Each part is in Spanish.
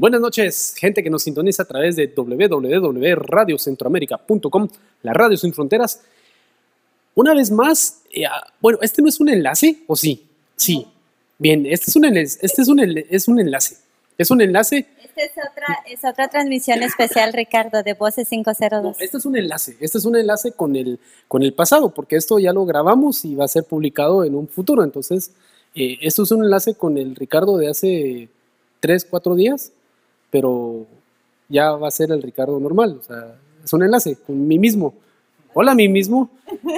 Buenas noches, gente que nos sintoniza a través de www.radiocentroamerica.com, la radio sin fronteras. Una vez más, eh, ah, bueno, este no es un enlace, ¿o sí? Sí. Bien, este es un enlace. Este es un, enla- es un enlace. Es un enlace. Esta es otra, es otra transmisión especial, Ricardo, de Voces No, 502. este es un enlace. Este es un enlace con el, con el pasado, porque esto ya lo grabamos y va a ser publicado en un futuro. Entonces, eh, esto es un enlace con el Ricardo de hace tres, cuatro días, pero ya va a ser el Ricardo normal. O sea, es un enlace con mí mismo. Hola, mí mismo.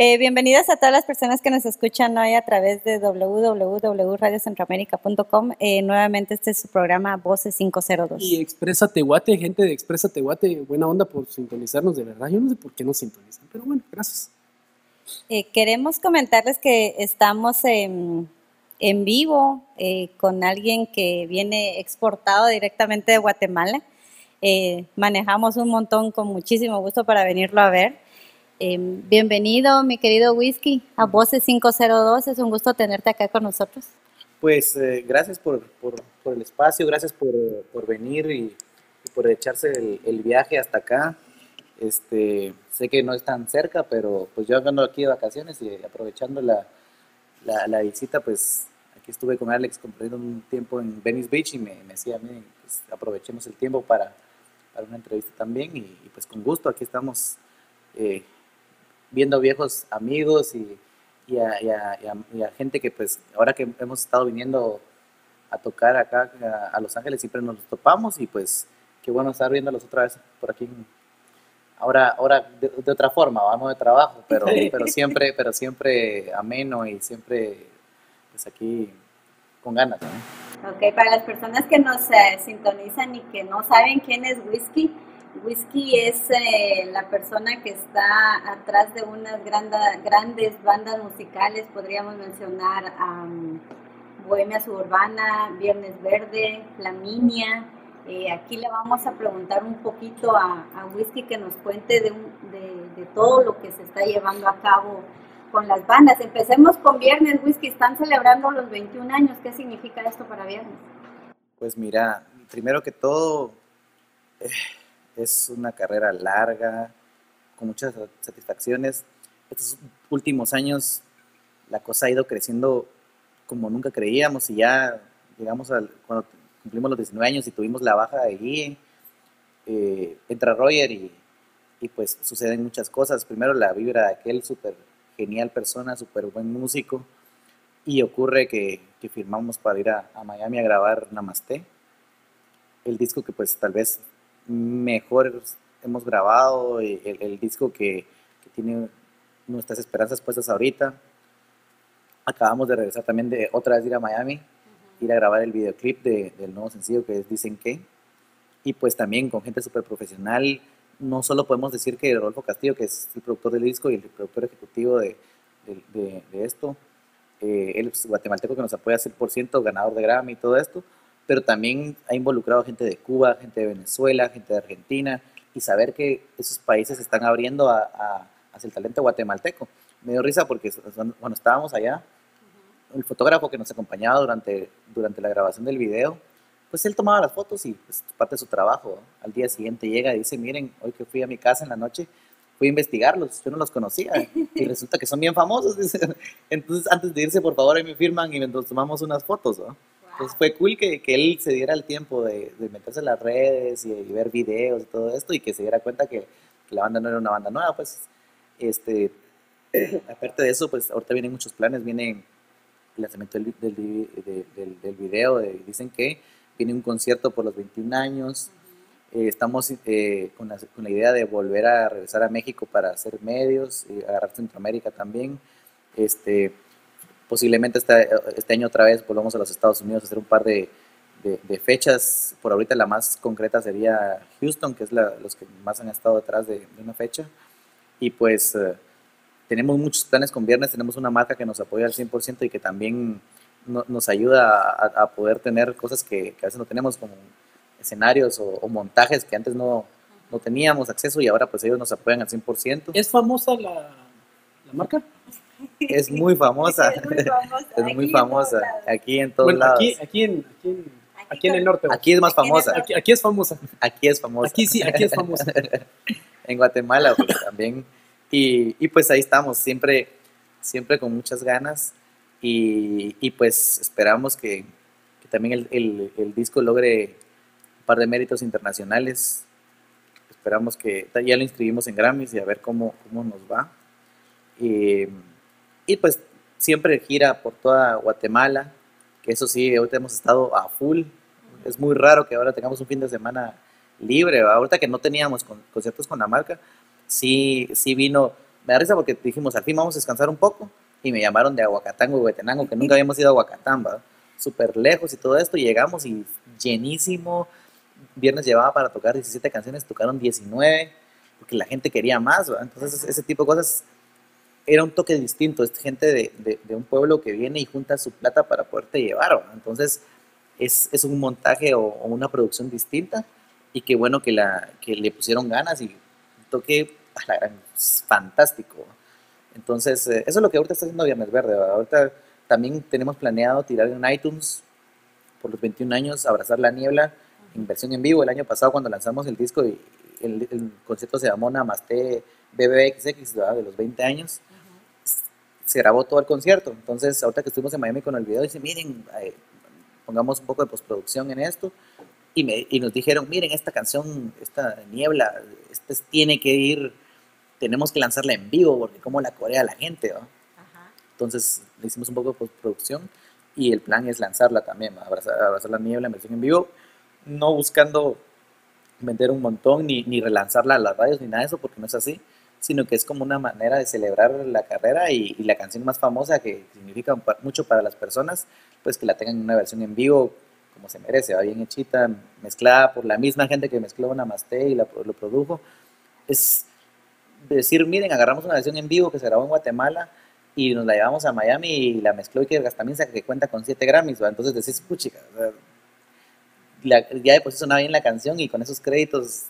Eh, bienvenidas a todas las personas que nos escuchan hoy a través de www.radiocentroamerica.com. Eh, nuevamente este es su programa Voces 502. Y Expresa Tehuate, gente de Expresa Tehuate, buena onda por sintonizarnos, de verdad. Yo no sé por qué nos sintonizan, pero bueno, gracias. Eh, queremos comentarles que estamos en, en vivo eh, con alguien que viene exportado directamente de Guatemala. Eh, manejamos un montón con muchísimo gusto para venirlo a ver. Eh, bienvenido, mi querido Whisky, a Voces 502. Es un gusto tenerte acá con nosotros. Pues gracias por, por- el espacio, gracias por, por venir y, y por echarse el, el viaje hasta acá. Este, sé que no es tan cerca, pero pues yo ando aquí de vacaciones y aprovechando la, la, la visita, pues aquí estuve con Alex compartiendo un tiempo en Venice Beach y me, decía, miren, pues, aprovechemos el tiempo para, para una entrevista también y, pues con gusto aquí estamos eh, viendo viejos amigos y, y a, gente que pues ahora que hemos estado viniendo a tocar acá a, a Los Ángeles siempre nos topamos y pues qué bueno estar viéndolos otra vez por aquí. Ahora, ahora de, de otra forma, vamos de trabajo, pero, pero siempre, pero siempre ameno y siempre pues aquí con ganas. ¿no? Ok, para las personas que nos eh, sintonizan y que no saben quién es Whisky, Whisky es eh, la persona que está atrás de unas granda- grandes bandas musicales, podríamos mencionar am, Bohemia Suburbana, Viernes Verde, Flaminia. Eh, aquí le vamos a preguntar un poquito a, a Whisky que nos cuente de, un- de- todo lo que se está llevando a cabo con las bandas. Empecemos con Viernes Whisky, están celebrando los 21 años. ¿Qué significa esto para Viernes? Pues mira, primero que todo, eh, es una carrera larga, con muchas satisfacciones. Estos últimos años la cosa ha ido creciendo como nunca creíamos y ya llegamos al, cumplimos los 19 años y tuvimos la baja de Guille, eh, entra Roger y, y pues suceden muchas cosas. Primero la vibra de aquel súper genial persona, súper buen músico y ocurre que, que firmamos para ir a, a Miami a grabar Namaste, el disco que pues tal vez mejor hemos grabado, el, el disco que, que tiene nuestras esperanzas puestas ahorita. Acabamos de regresar también de otra vez ir a Miami, ir a grabar el videoclip de- del nuevo sencillo que es Dicen que. Y pues también con gente súper profesional. No solo podemos decir que Rodolfo Castillo, que es el productor del disco y el productor ejecutivo de, de- de- esto, eh, es guatemalteco que nos apoya 100%, ganador de Grammy y todo esto, pero también ha involucrado gente de Cuba, gente de Venezuela, gente de Argentina, y saber que esos países se están abriendo a, a- hacia el talento guatemalteco. Me dio risa porque cuando estábamos allá, el fotógrafo que nos acompañaba durante, durante la grabación del video, pues él tomaba las fotos y pues parte de su trabajo. Al día siguiente llega y dice, miren, hoy que fui a mi casa en la noche, fui a investigarlos, yo no los conocía y resulta que son bien famosos. Entonces, antes de irse, por favor, ahí me firman y nos tomamos unas fotos. ¿no? Entonces fue cool que, que él se diera el tiempo de, meterse en las redes y, ver videos y todo esto y que se diera cuenta que, que la banda no era una banda nueva. Pues, este, aparte de eso, pues ahorita vienen muchos planes, viene el lanzamiento del, del, de- del- del video, de- dicen que viene un concierto por los 21 años. Eh, estamos eh, con, la, con la idea de volver a regresar a México para hacer medios, y agarrar Centroamérica también. Este, posiblemente este, este año otra vez volvamos a los Estados Unidos a hacer un par de, de- de fechas. Por ahorita la más concreta sería Houston, que es la- los que más han estado detrás de, de una fecha. Y pues eh, tenemos muchos planes con Viernes, tenemos una marca que nos apoya al 100% y que también no- nos ayuda a, a poder tener cosas que, que a veces no tenemos, como escenarios o, o montajes que antes no, no teníamos acceso y ahora pues ellos nos apoyan al 100%. ¿Es famosa la, la marca? Es muy famosa, Es muy famosa. es muy aquí en famosa todos lados. aquí en todos Bueno, lados. aquí, aquí, en, aquí en- Aquí en el norte. Aquí es más en famosa. Aquí, aquí es famosa. Aquí es famosa. Aquí sí, aquí es famosa. en Guatemala pues, también. Y, y, pues ahí estamos, siempre, siempre con muchas ganas. Y, y pues esperamos que, que también el, el, el, disco logre un par de méritos internacionales. Esperamos que ya lo inscribimos en Grammys y a ver cómo, cómo nos va. Y, y pues siempre gira por toda Guatemala, que eso sí, ahorita hemos estado a full. Es muy raro que ahora tengamos un fin de semana libre. ¿va? Ahorita que no teníamos con, conciertos con la marca, sí, sí vino. Me da risa porque dijimos, al fin vamos a descansar un poco. Y me llamaron de Aguacatango, Huetenango, que nunca habíamos ido a Aguacatán, súper lejos y todo esto. Y llegamos y llenísimo. Viernes llevaba para tocar 17 canciones, tocaron 19, porque la gente quería más. Entonces, ese tipo de cosas era un toque distinto. Es gente de, de, de, un pueblo que viene y junta su plata para poderte llevar. ¿va? Entonces, es, es, un montaje o, o, una producción distinta. Y qué bueno que, la, que le pusieron ganas y toque a la gran, fantástico. Entonces, eh, eso es lo que ahorita está haciendo Viernes Verde. Ahorita también tenemos planeado tirar en iTunes por los 21 años, Abrazar la Niebla, en versión en vivo. El año pasado, cuando lanzamos el disco, y el, el concierto se llamó Namaste BBXX, ¿verdad? de los 20 años se grabó todo el concierto. Entonces, ahorita que estuvimos en Miami con el video, dice, miren, eh, pongamos un poco de postproducción en esto. Y, me, y, nos dijeron, miren, esta canción, esta niebla, este tiene que ir, tenemos que lanzarla en vivo, porque como la corea la gente, ¿no? Ajá. Entonces, le hicimos un poco de postproducción y el plan es lanzarla también, abrazar, abrazar, la niebla en versión en vivo, no buscando vender un montón ni, ni relanzarla a las radios ni nada de eso, porque no es así sino que es como una manera de celebrar la carrera y, y, la canción más famosa que significa mucho para las personas, pues que la tengan en una versión en vivo como se merece, va bien hechita, mezclada por la misma gente que mezcló Namaste y la, lo produjo. Es decir, miren, agarramos una versión en vivo que se grabó en Guatemala y nos la llevamos a Miami y la mezcló y que también que cuenta con 7 Grammys, ¿va? entonces decís, puchica, la, ya de por sí sonaba bien la canción y con esos créditos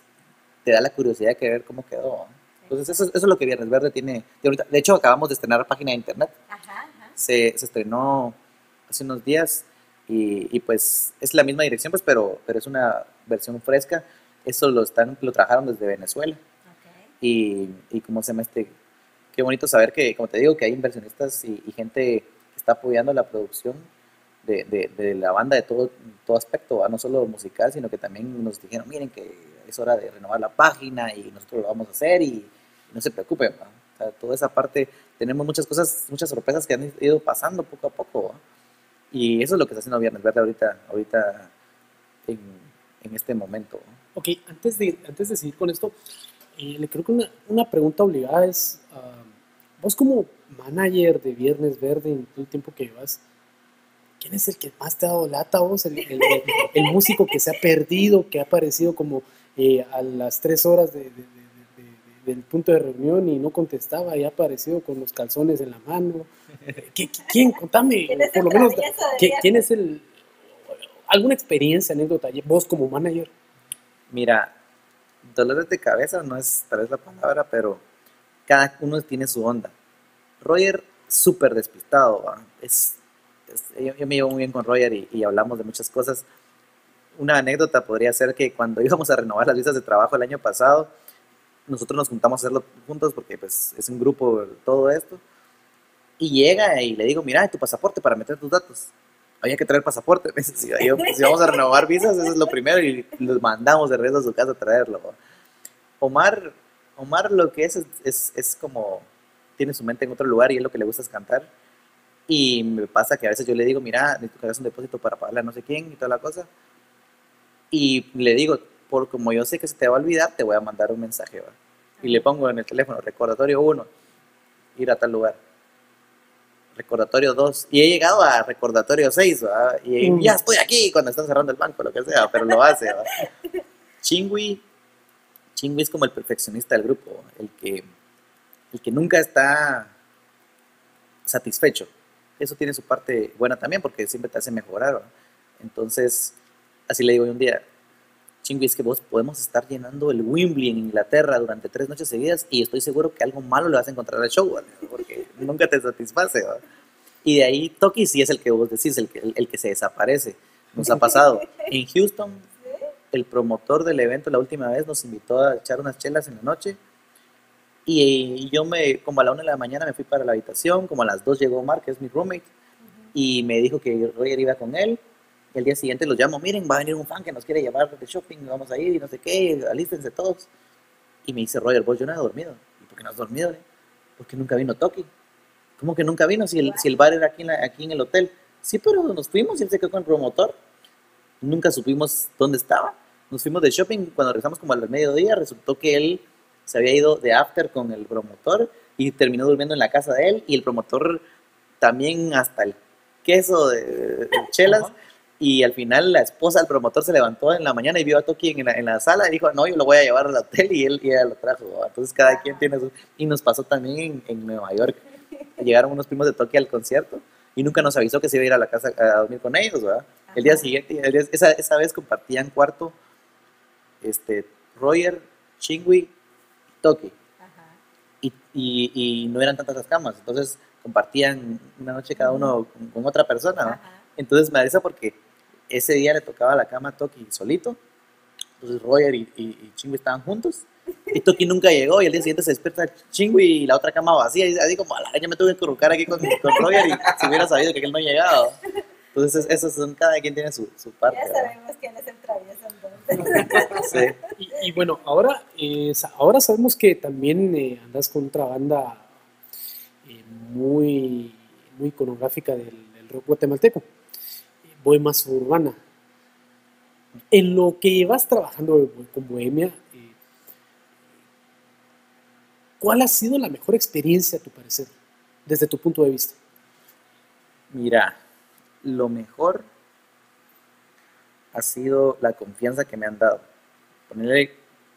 te da la curiosidad de ver cómo quedó. Entonces, eso, eso, es lo que Viernes Verde tiene. De, hecho, acabamos de estrenar página de internet. Ajá, ajá. Se, se, estrenó hace unos días y, y, pues es la misma dirección, pues, pero, pero es una versión fresca. Eso lo, están, lo trabajaron desde Venezuela. Okay. Y, y como se llama este, qué bonito saber que, como te digo, que hay inversionistas y, y gente que está apoyando la producción de, de, de la banda de todo, todo aspecto, ¿va? no solo musical, sino que también nos dijeron, miren que es hora de renovar la página y nosotros lo vamos a hacer y no se preocupen. O sea, toda esa parte, tenemos muchas cosas, muchas sorpresas que han ido pasando poco a poco, ¿va? Y eso es lo que está haciendo Viernes Verde ahorita, ahorita en, en este momento. Ok, antes de, antes de seguir con esto, eh, le creo que una, una, pregunta obligada es, uh, vos como manager de Viernes Verde en todo el tiempo que llevas, ¿quién es el que más te ha dado lata vos? El, el, músico que se ha perdido, que ha aparecido como eh, a las tres horas de, del punto de reunión y no contestaba y ha aparecido con los calzones en la mano. ¿Qué, quién? Contame, ¿Quién es por lo menos, ¿qué, ¿quién es el... alguna experiencia, anécdota, vos como manager? Mira, dolores de cabeza no es tal vez la palabra, pero cada uno tiene su onda. Roger, súper despistado, ¿va? es, es yo, yo, me llevo muy bien con Roger y, y hablamos de muchas cosas. Una anécdota podría ser que cuando íbamos a renovar las visas de trabajo el año pasado, nosotros nos juntamos a hacerlo juntos porque pues es un grupo todo esto. Y llega y le digo, mira, tu pasaporte para meter tus datos. Había que traer pasaporte. Si, yo, si vamos a renovar visas, eso es lo primero y los mandamos de regreso a su casa a traerlo. Omar, Omar lo que es, es, es, es como, tiene su mente en otro lugar y es lo que le gusta es cantar. Y me pasa que a veces yo le digo, mira, necesito que hagas un depósito para pagarle a no sé quién y toda la cosa. Y le digo, por como yo sé que se te va a olvidar, te voy a mandar un mensaje, ¿va? Y le pongo en el teléfono, recordatorio 1, ir a tal lugar. Recordatorio 2, y he llegado a recordatorio 6, ¿va? Y mm. ya estoy aquí cuando están cerrando el banco, lo que sea, pero lo hace, ¿va? Chingui, Chingui es como el perfeccionista del grupo, el que, el que nunca está satisfecho. Eso tiene su parte buena también porque siempre te hace mejorar, ¿va? Entonces, así le digo un día, Chingui, es que vos podemos estar llenando el Wembley en Inglaterra durante tres noches seguidas y estoy seguro que algo malo le vas a encontrar al show, porque nunca te satisface. Y de ahí Toki sí es el que vos decís, el que, el, el que se desaparece. Nos ha pasado. En Houston, el promotor del evento la última vez nos invitó a echar unas chelas en la noche. Y yo me, como a la una de la mañana me fui para la habitación, como a las dos llegó Mark, que es mi roommate, y me dijo que Roger iba con él. El día siguiente los llamo, miren, va a venir un fan que nos quiere llevar de shopping, vamos a ir y no sé qué, alístense todos. Y me dice, Roger, vos yo no he dormido. ¿Y por qué no has dormido? Porque nunca vino Toki. ¿Cómo que nunca vino? Si el, si el bar era aquí en, aquí en el hotel. Sí, pero nos fuimos y él se quedó con el promotor. Nunca supimos dónde estaba. Nos fuimos de shopping. Cuando regresamos como al mediodía, resultó que él se había ido de after con el promotor y terminó durmiendo en la casa de él. Y el promotor también hasta el queso de, chelas. Y al final la esposa del promotor se levantó en la mañana y vio a Toki en la, en la sala y dijo, no, yo lo voy a llevar al hotel y él, y ella lo trajo. Entonces cada quien tiene su... Y nos pasó también en, Nueva York. Llegaron unos primos de Toki al concierto y nunca nos avisó que se iba a ir a la casa a dormir con ellos, ¿verdad? El día siguiente, esa, esa, vez compartían cuarto este, Roger, Chingui, Toki. Y, y, y, no eran tantas las camas, entonces compartían una noche cada uno con, otra persona. Entonces me avisa porque ese día le tocaba la cama a Toki solito. Entonces Roger y, y, Chingui estaban juntos. Y Toki nunca llegó y el día siguiente se despierta Chingui y la otra cama vacía. Y así como, a la ya me tuve que colocar aquí con, con Roger y si hubiera sabido que él no llegado. Entonces, esos son, cada quien tiene su, su parte. Ya sabemos quién es el travieso entonces. sí. y, y, bueno, ahora, eh, ahora sabemos que también eh, andas con otra banda eh, muy, muy iconográfica del, del rock guatemalteco bohemia urbana. En lo que vas trabajando con Bohemia, eh, ¿cuál ha sido la mejor experiencia a tu parecer, desde tu punto de vista? Mira, lo mejor ha sido la confianza que me han dado. Ponerle,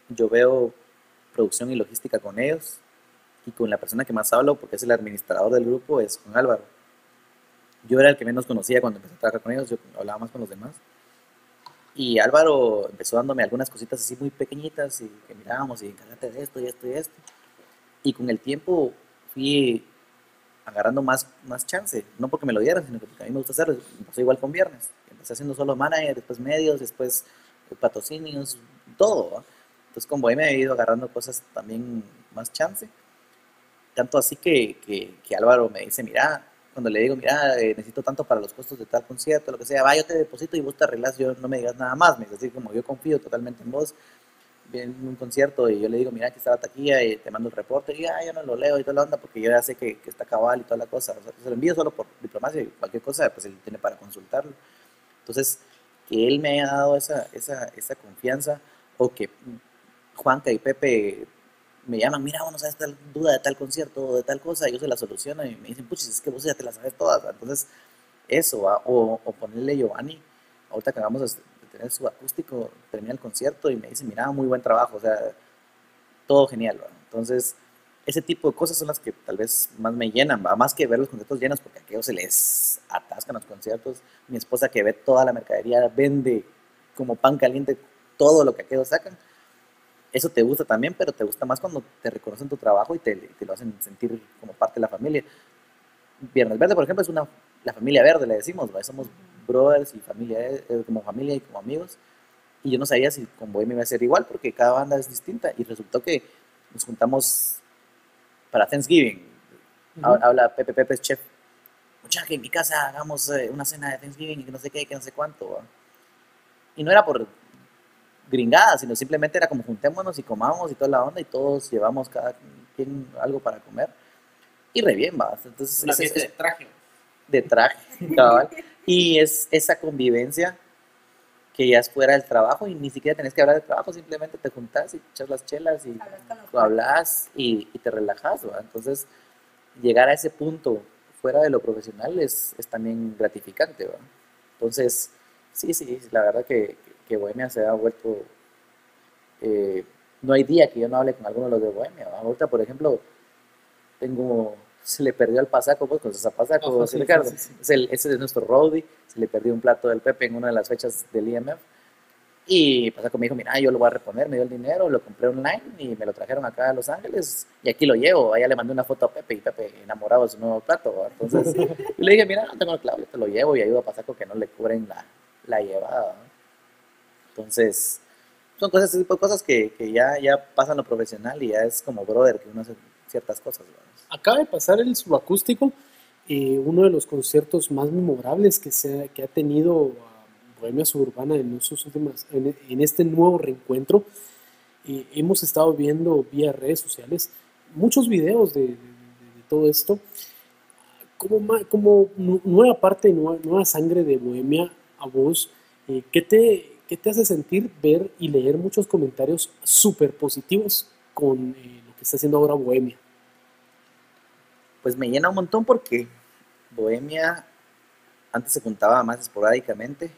yo veo producción y logística con ellos y con la persona que más hablo, porque es el administrador del grupo, es con Álvaro yo era el que menos conocía cuando empecé a trabajar con ellos, yo hablaba más con los demás. Y Álvaro empezó dándome algunas cositas así muy pequeñitas y que mirábamos y encárgate de esto y esto y esto. Y con el tiempo fui agarrando más, más chance, no porque me lo dieran, sino porque a mí me gusta hacerlo. Empecé igual con viernes. Empecé haciendo solo manager, después medios, después patrocinios, todo. Entonces con Bohemia he ido agarrando cosas también más chance. Tanto así que, que, que Álvaro me dice, mira, cuando le digo, mira, eh, necesito tanto para los costos de tal concierto, lo que sea, va, yo te deposito y vos te arreglas, yo no me digas nada más, me así como yo confío totalmente en vos, en un concierto y yo le digo, mira, aquí está la taquilla y te mando el reporte y ah, yo no lo leo y toda la onda porque yo ya sé que, que está cabal y toda la cosa, o sea, se lo envío solo por diplomacia y cualquier cosa, pues él tiene para consultarlo. Entonces, que él me haya dado esa, esa, esa confianza o que Juanca y Pepe me llaman, mira, vamos a esta duda de tal concierto o de tal cosa, yo se la soluciono y me dicen, puchis, es que vos ya te las sabes todas. Entonces, eso, o, ponerle Giovanni, ahorita que acabamos de tener su acústico, termina el concierto y me dicen, mira, muy buen trabajo, o sea, todo genial. Entonces, ese tipo de cosas son las que tal vez más me llenan, ¿va? más que ver los conciertos llenos, porque a aquellos se les atascan los conciertos. Mi esposa que ve toda la mercadería, vende como pan caliente todo lo que aquellos sacan eso te gusta también, pero te gusta más cuando te reconocen tu trabajo y te, te, lo hacen sentir como parte de la familia. Viernes Verde, por ejemplo, es una, la familia verde, le decimos, somos brothers y familia, eh, como familia y como amigos. Y yo no sabía si con Bohemia iba a ser igual, porque cada banda es distinta. Y resultó que nos juntamos para Thanksgiving. Habla Pepe Pepe, chef. Mucha que en mi casa hagamos eh, una cena de Thanksgiving y que no sé qué, que no sé cuánto. Y no era por gringada, sino simplemente era como juntémonos y comamos y toda la onda y todos llevamos cada quien algo para comer. Y re bien, va. Entonces, Una fiesta de traje. De traje, cabal. y es esa convivencia que ya es fuera del trabajo y ni siquiera tenés que hablar de trabajo, simplemente te juntás y echas las chelas y hablas y, y, te relajas, ¿va? Entonces, llegar a ese punto fuera de lo profesional es, es también gratificante, ¿va? Entonces, sí, sí, la verdad que, que Bohemia se ha vuelto... Eh, no hay día que yo no hable con alguno de los de Bohemia. Ahorita, por ejemplo, tengo... Se le perdió al Pasaco, pues, con esa Pasaco, Ricardo. Es el, ese es nuestro roadie. Se le perdió un plato del Pepe en una de las fechas del IMF. Y Pasaco me dijo, mira, yo lo voy a reponer, me dio el dinero, lo compré online y me lo trajeron acá a Los Ángeles y aquí lo llevo. Allá le mandé una foto a Pepe y Pepe enamorado de su nuevo plato. Entonces, le dije, mira, no tengo el clavo, yo te lo llevo y ayudo a Pasaco que no le cubren la, la llevaba. Entonces, son cosas, tipo cosas que, que, ya, ya pasan lo profesional y ya es como brother que uno hace ciertas cosas. Acaba de pasar el subacústico, eh, uno de los conciertos más memorables que, se, que ha tenido Bohemia Suburbana en, sus últimas, en, este nuevo reencuentro. Eh, hemos estado viendo vía redes sociales muchos videos de, de, todo esto. Como, como nueva parte, nueva, nueva sangre de Bohemia a vos, eh, ¿qué te, ¿qué te hace sentir ver y leer muchos comentarios súper positivos con eh, lo que está haciendo ahora Bohemia? Pues me llena un montón porque Bohemia antes se juntaba más esporádicamente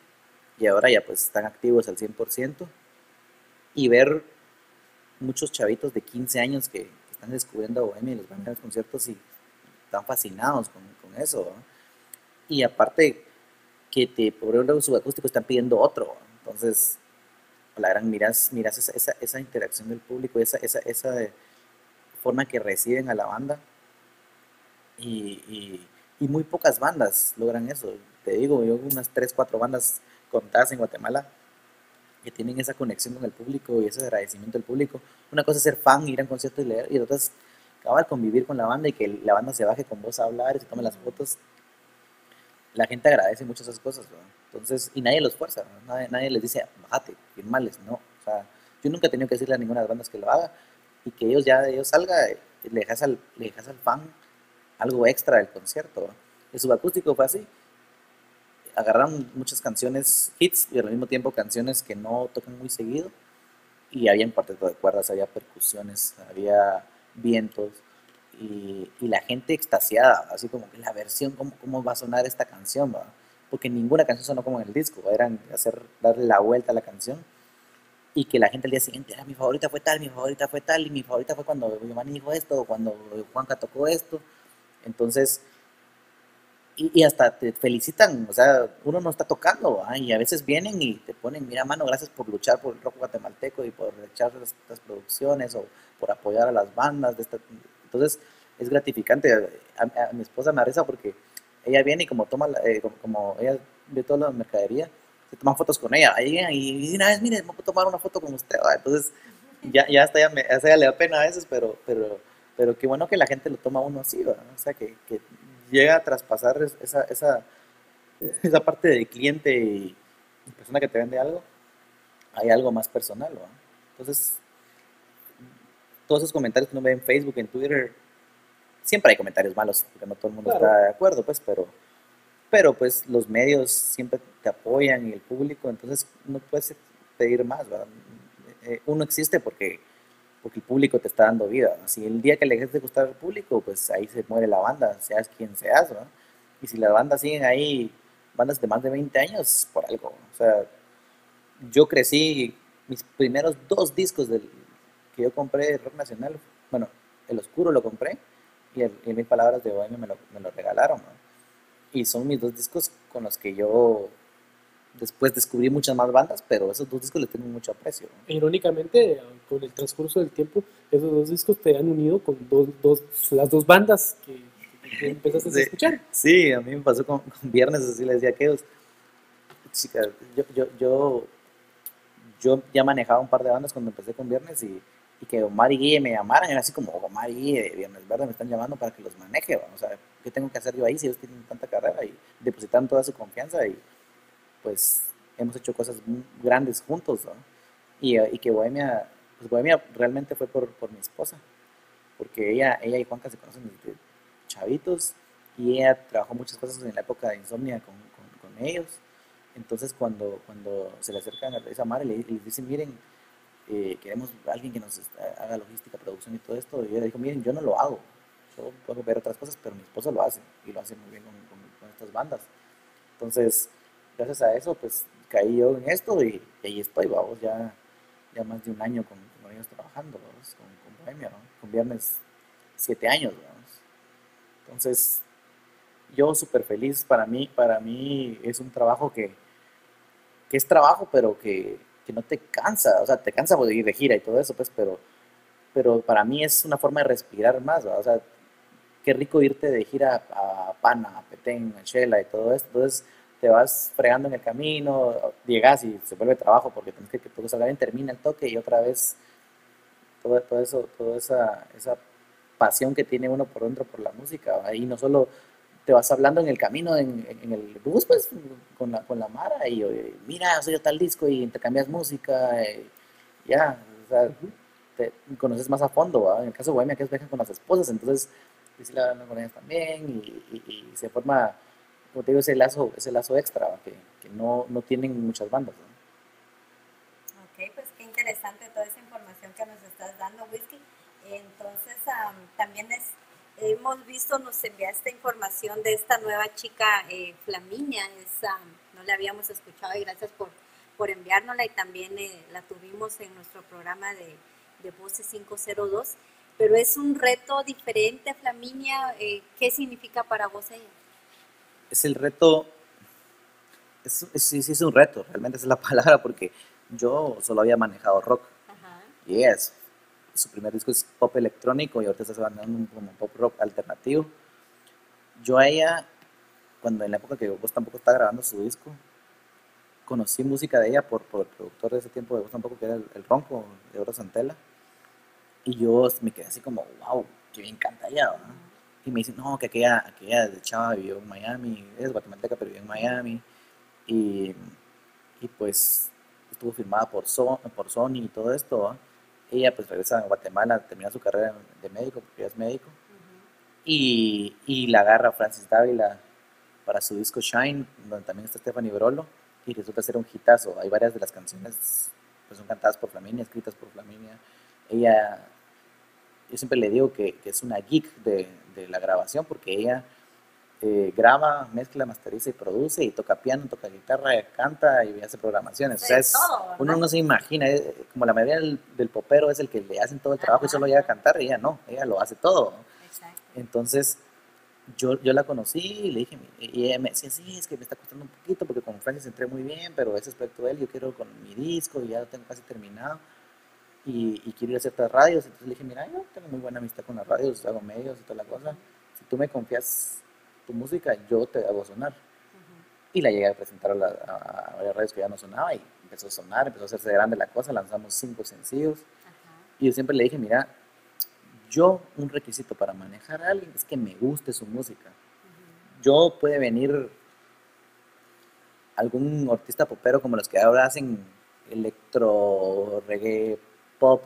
y ahora ya pues están activos al 100% y ver muchos chavitos de 15 años que, están descubriendo a Bohemia y les van a los conciertos y están fascinados con, eso. Y aparte que te por un subacústico están pidiendo otro. Entonces, la gran miras, miras esa, esa, esa interacción del público, esa, esa, esa forma que reciben a la banda. Y, y, muy pocas bandas logran eso. Te digo, yo unas 3, 4 bandas contadas en Guatemala que tienen esa conexión con el público y ese agradecimiento del público. Una cosa es ser fan, ir a un concierto y leer, y otra es acabar convivir con la banda y que la banda se baje con vos a hablar y se tome las fotos. La gente agradece mucho esas cosas, ¿verdad? Entonces, y nadie los fuerza, nadie, les dice, bájate, firmales, no. O sea, yo nunca he tenido que decirle a ninguna de las bandas que lo haga y que ellos ya ellos salga, eh, le dejas al, le dejas al fan algo extra del concierto. El subacústico fue así. Agarraron muchas canciones hits y al mismo tiempo canciones que no tocan muy seguido. Y había cuarteto de cuerdas, había percusiones, había vientos. Y, y la gente extasiada, así como que la versión, ¿cómo, cómo va a sonar esta canción? ¿va? Porque ninguna canción sonó como en el disco, eran hacer, darle la vuelta a la canción y que la gente al día siguiente, era mi favorita fue tal, mi favorita fue tal, y mi favorita fue cuando Giovanni dijo esto, o cuando Juanca tocó esto. Entonces, y, hasta te felicitan, o sea, uno no está tocando, y a veces vienen y te ponen, mira, mano, gracias por luchar por el rock guatemalteco y por echar estas producciones o por apoyar a las bandas. De esta... Entonces, es gratificante. A, a mi esposa me risa porque ella viene y como toma, eh, como, ella ve toda la mercadería, se toman fotos con ella. Ahí, y una vez, mire, me puedo tomar una foto con usted. Entonces, ya, ya hasta ella, ella le da pena a veces, pero, pero, pero qué bueno que la gente lo toma uno así. O sea, que, llega a traspasar esa, esa, esa parte de cliente y persona que te vende algo, hay algo más personal. Entonces, todos esos comentarios que uno ve en Facebook, en Twitter, siempre hay comentarios malos, porque no todo el mundo está de acuerdo, pues, pero, pero pues los medios siempre te apoyan y el público, entonces no puedes pedir más, ¿verdad? Eh, uno existe porque, porque el público te está dando vida. Si el día que le dejes de gustar al público, pues ahí se muere la banda, seas quien seas, ¿verdad? Y si las bandas siguen ahí, bandas de más de 20 años, por algo. O sea, yo crecí, mis primeros dos discos del, que yo compré de rock nacional, bueno, El Oscuro lo compré, y, en mis palabras de Bohemia me lo, me lo regalaron. Y son mis dos discos con los que yo después descubrí muchas más bandas, pero esos dos discos les tengo mucho aprecio. Irónicamente, con el transcurso del tiempo, esos dos discos te han unido con dos, dos, las dos bandas que, empezaste a escuchar. Sí, a mí me pasó con, Viernes, así le decía a aquellos. Chicas, yo, yo, yo, yo ya manejaba un par de bandas cuando empecé con Viernes y y que Omar y Guille me llamaran, era así como Omar y Guille de Viernes Verde me están llamando para que los maneje, o sea, ¿qué tengo que hacer yo ahí si ellos tienen tanta carrera y depositan toda su confianza y pues hemos hecho cosas grandes juntos, ¿no? Y, y, que Bohemia, pues Bohemia realmente fue por, por mi esposa, porque ella, ella y Juanca se conocen desde chavitos y ella trabajó muchas cosas en la época de insomnia con, con, con ellos. Entonces cuando, cuando se le acercan a esa madre le, le dicen, miren, eh, queremos alguien que nos haga logística, producción y todo esto. Y ella dijo, miren, yo no lo hago, yo puedo ver otras cosas, pero mi esposo lo hace y lo hace muy bien con, estas bandas. Entonces, gracias a eso, pues caí yo en esto y, ahí estoy, vamos, ya, ya más de un año con, ellos trabajando, vamos, con, con Bohemia, con Viernes siete años, vamos. Entonces, yo súper feliz, para mí, para mí es un trabajo que, que es trabajo, pero que que no te cansa, o sea, te cansa de ir de gira y todo eso, pues, pero, pero para mí es una forma de respirar más, o sea, qué rico irte de gira a Pana, a Petén, a Shela y todo esto, entonces te vas fregando en el camino, llegas y se vuelve trabajo porque tienes que que todo bien, termina el toque y otra vez todo, todo eso, toda esa, esa pasión que tiene uno por dentro por la música. Ahí no solo te vas hablando en el camino, en, en el bus, pues, con la, con la Mara, y mira, soy tal disco, y intercambias música, y ya, o sea, te conoces más a fondo, ¿va? En el caso de Bohemia, que es viajan con las esposas, entonces, sí la hablan con ellas también, y, y- y se forma, como te digo, ese lazo, ese lazo extra, ¿va? que, que no, no tienen muchas bandas, ¿no? Ok, pues qué interesante toda esa información que nos estás dando, Whisky. Entonces, am, también es, hemos visto, nos enviaste información de esta nueva chica, eh, Flaminia, es, no la habíamos escuchado y gracias por, por enviárnosla y también eh, la tuvimos en nuestro programa de, de Voces 502. Pero es un reto diferente, Flaminia. eh, ¿Qué significa para vos ella? es el reto, es, es- sí, sí es un reto, realmente esa es la palabra, porque yo solo había manejado rock, Ajá. y es, su primer disco es pop electrónico y ahorita está mandando un como pop rock alternativo. Yo a ella, cuando en la época que vos tampoco estaba grabando su disco, conocí música de ella por, por el productor de ese tiempo de vos tampoco, que era el, el Ronco de Oro Santela, y yo me quedé así como, wow, qué bien canta ella, ¿verdad? Y me dicen, no, que aquella, aquella de chava vivió en Miami, es guatemalteca, pero vivió en Miami. Y, y pues estuvo firmada por, so, por Sony y todo esto. ¿va? Ella pues regresa a Guatemala, termina su carrera de médico, porque ella es médico. Y, y la agarra Francis Dávila para su disco Shine, donde también está Stephanie Brolo. Y resulta ser un hitazo. Hay varias de las canciones pues son cantadas por Flaminia, escritas por Flaminia. Ella yo siempre le digo que, que es una geek de, de la grabación porque ella eh, graba, mezcla, masteriza y produce y toca piano, toca guitarra, canta y hace programaciones. O sea, De es- todo, ¿verdad? uno no se imagina, eh, como la mayoría del, del popero es el que le hacen todo el trabajo y Ajá. solo llega a cantar, ella no, ella lo hace todo. Entonces, yo, yo la conocí y le dije, y ella me decía, sí, es que me está costando un poquito porque con Francis entré muy bien, pero ese aspecto de él, yo quiero con mi disco y ya lo tengo casi terminado y, y quiero ir a ciertas radios. Entonces le dije, mira, yo tengo muy buena amistad con las radios, hago medios y toda la cosa. Si tú me confías tu música, yo te hago sonar. Y la llegué a presentar a, la- a- varias radios que ya no sonaba y empezó a sonar, empezó a hacerse grande la cosa, lanzamos cinco sencillos. Y yo siempre le dije, mira, yo un requisito para manejar a alguien es que me guste su música. Yo puede venir algún artista popero como los que ahora hacen electro, reggae, pop,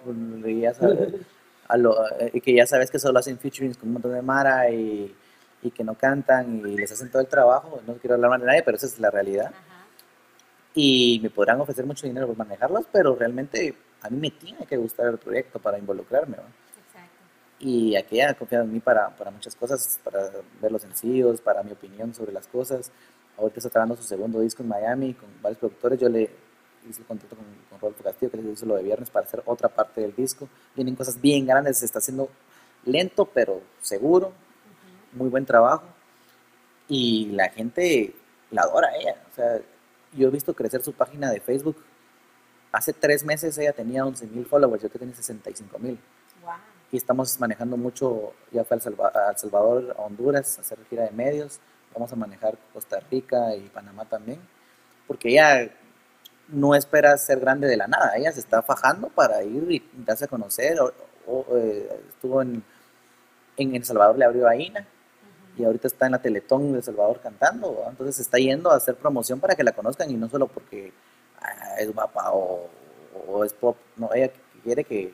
ya sabes, a lo- eh, y que ya sabes que solo hacen featurings con un montón de mara y, y que no cantan y les hacen todo el trabajo. No quiero hablar mal de nadie, pero esa es la realidad. Ajá. Y me podrán ofrecer mucho dinero por manejarlos, pero realmente a mí me tiene que gustar el proyecto para involucrarme. ¿no? Exacto. Y aquella ha confiado en mí para, para muchas cosas, para ver los sencillos, para mi opinión sobre las cosas. Ahorita está trabajando su segundo disco en Miami con varios productores. Yo le hice el contrato con, con Rodolfo Castillo, que le hizo lo de viernes para hacer otra parte del disco. Vienen cosas bien grandes, se está haciendo lento, pero seguro. Muy buen trabajo. Y la gente la adora a ella. O sea, yo he visto crecer su página de Facebook. Hace tres meses ella tenía 11 mil followers, yo que tenía 65 mil Wow. y estamos manejando mucho, ya fue a El Salva- a El Salvador, a Honduras, a hacer gira de medios, vamos a manejar Costa Rica y Panamá también, porque ella no espera ser grande de la nada, ella se está fajando para ir y darse a conocer, o- o, eh, estuvo en, en El Salvador, le abrió a Ina, y ahorita está en la Teletón de El Salvador cantando, entonces está yendo a hacer promoción para que la conozcan y no solo porque ah, es guapa o, es pop, no, ella quiere que,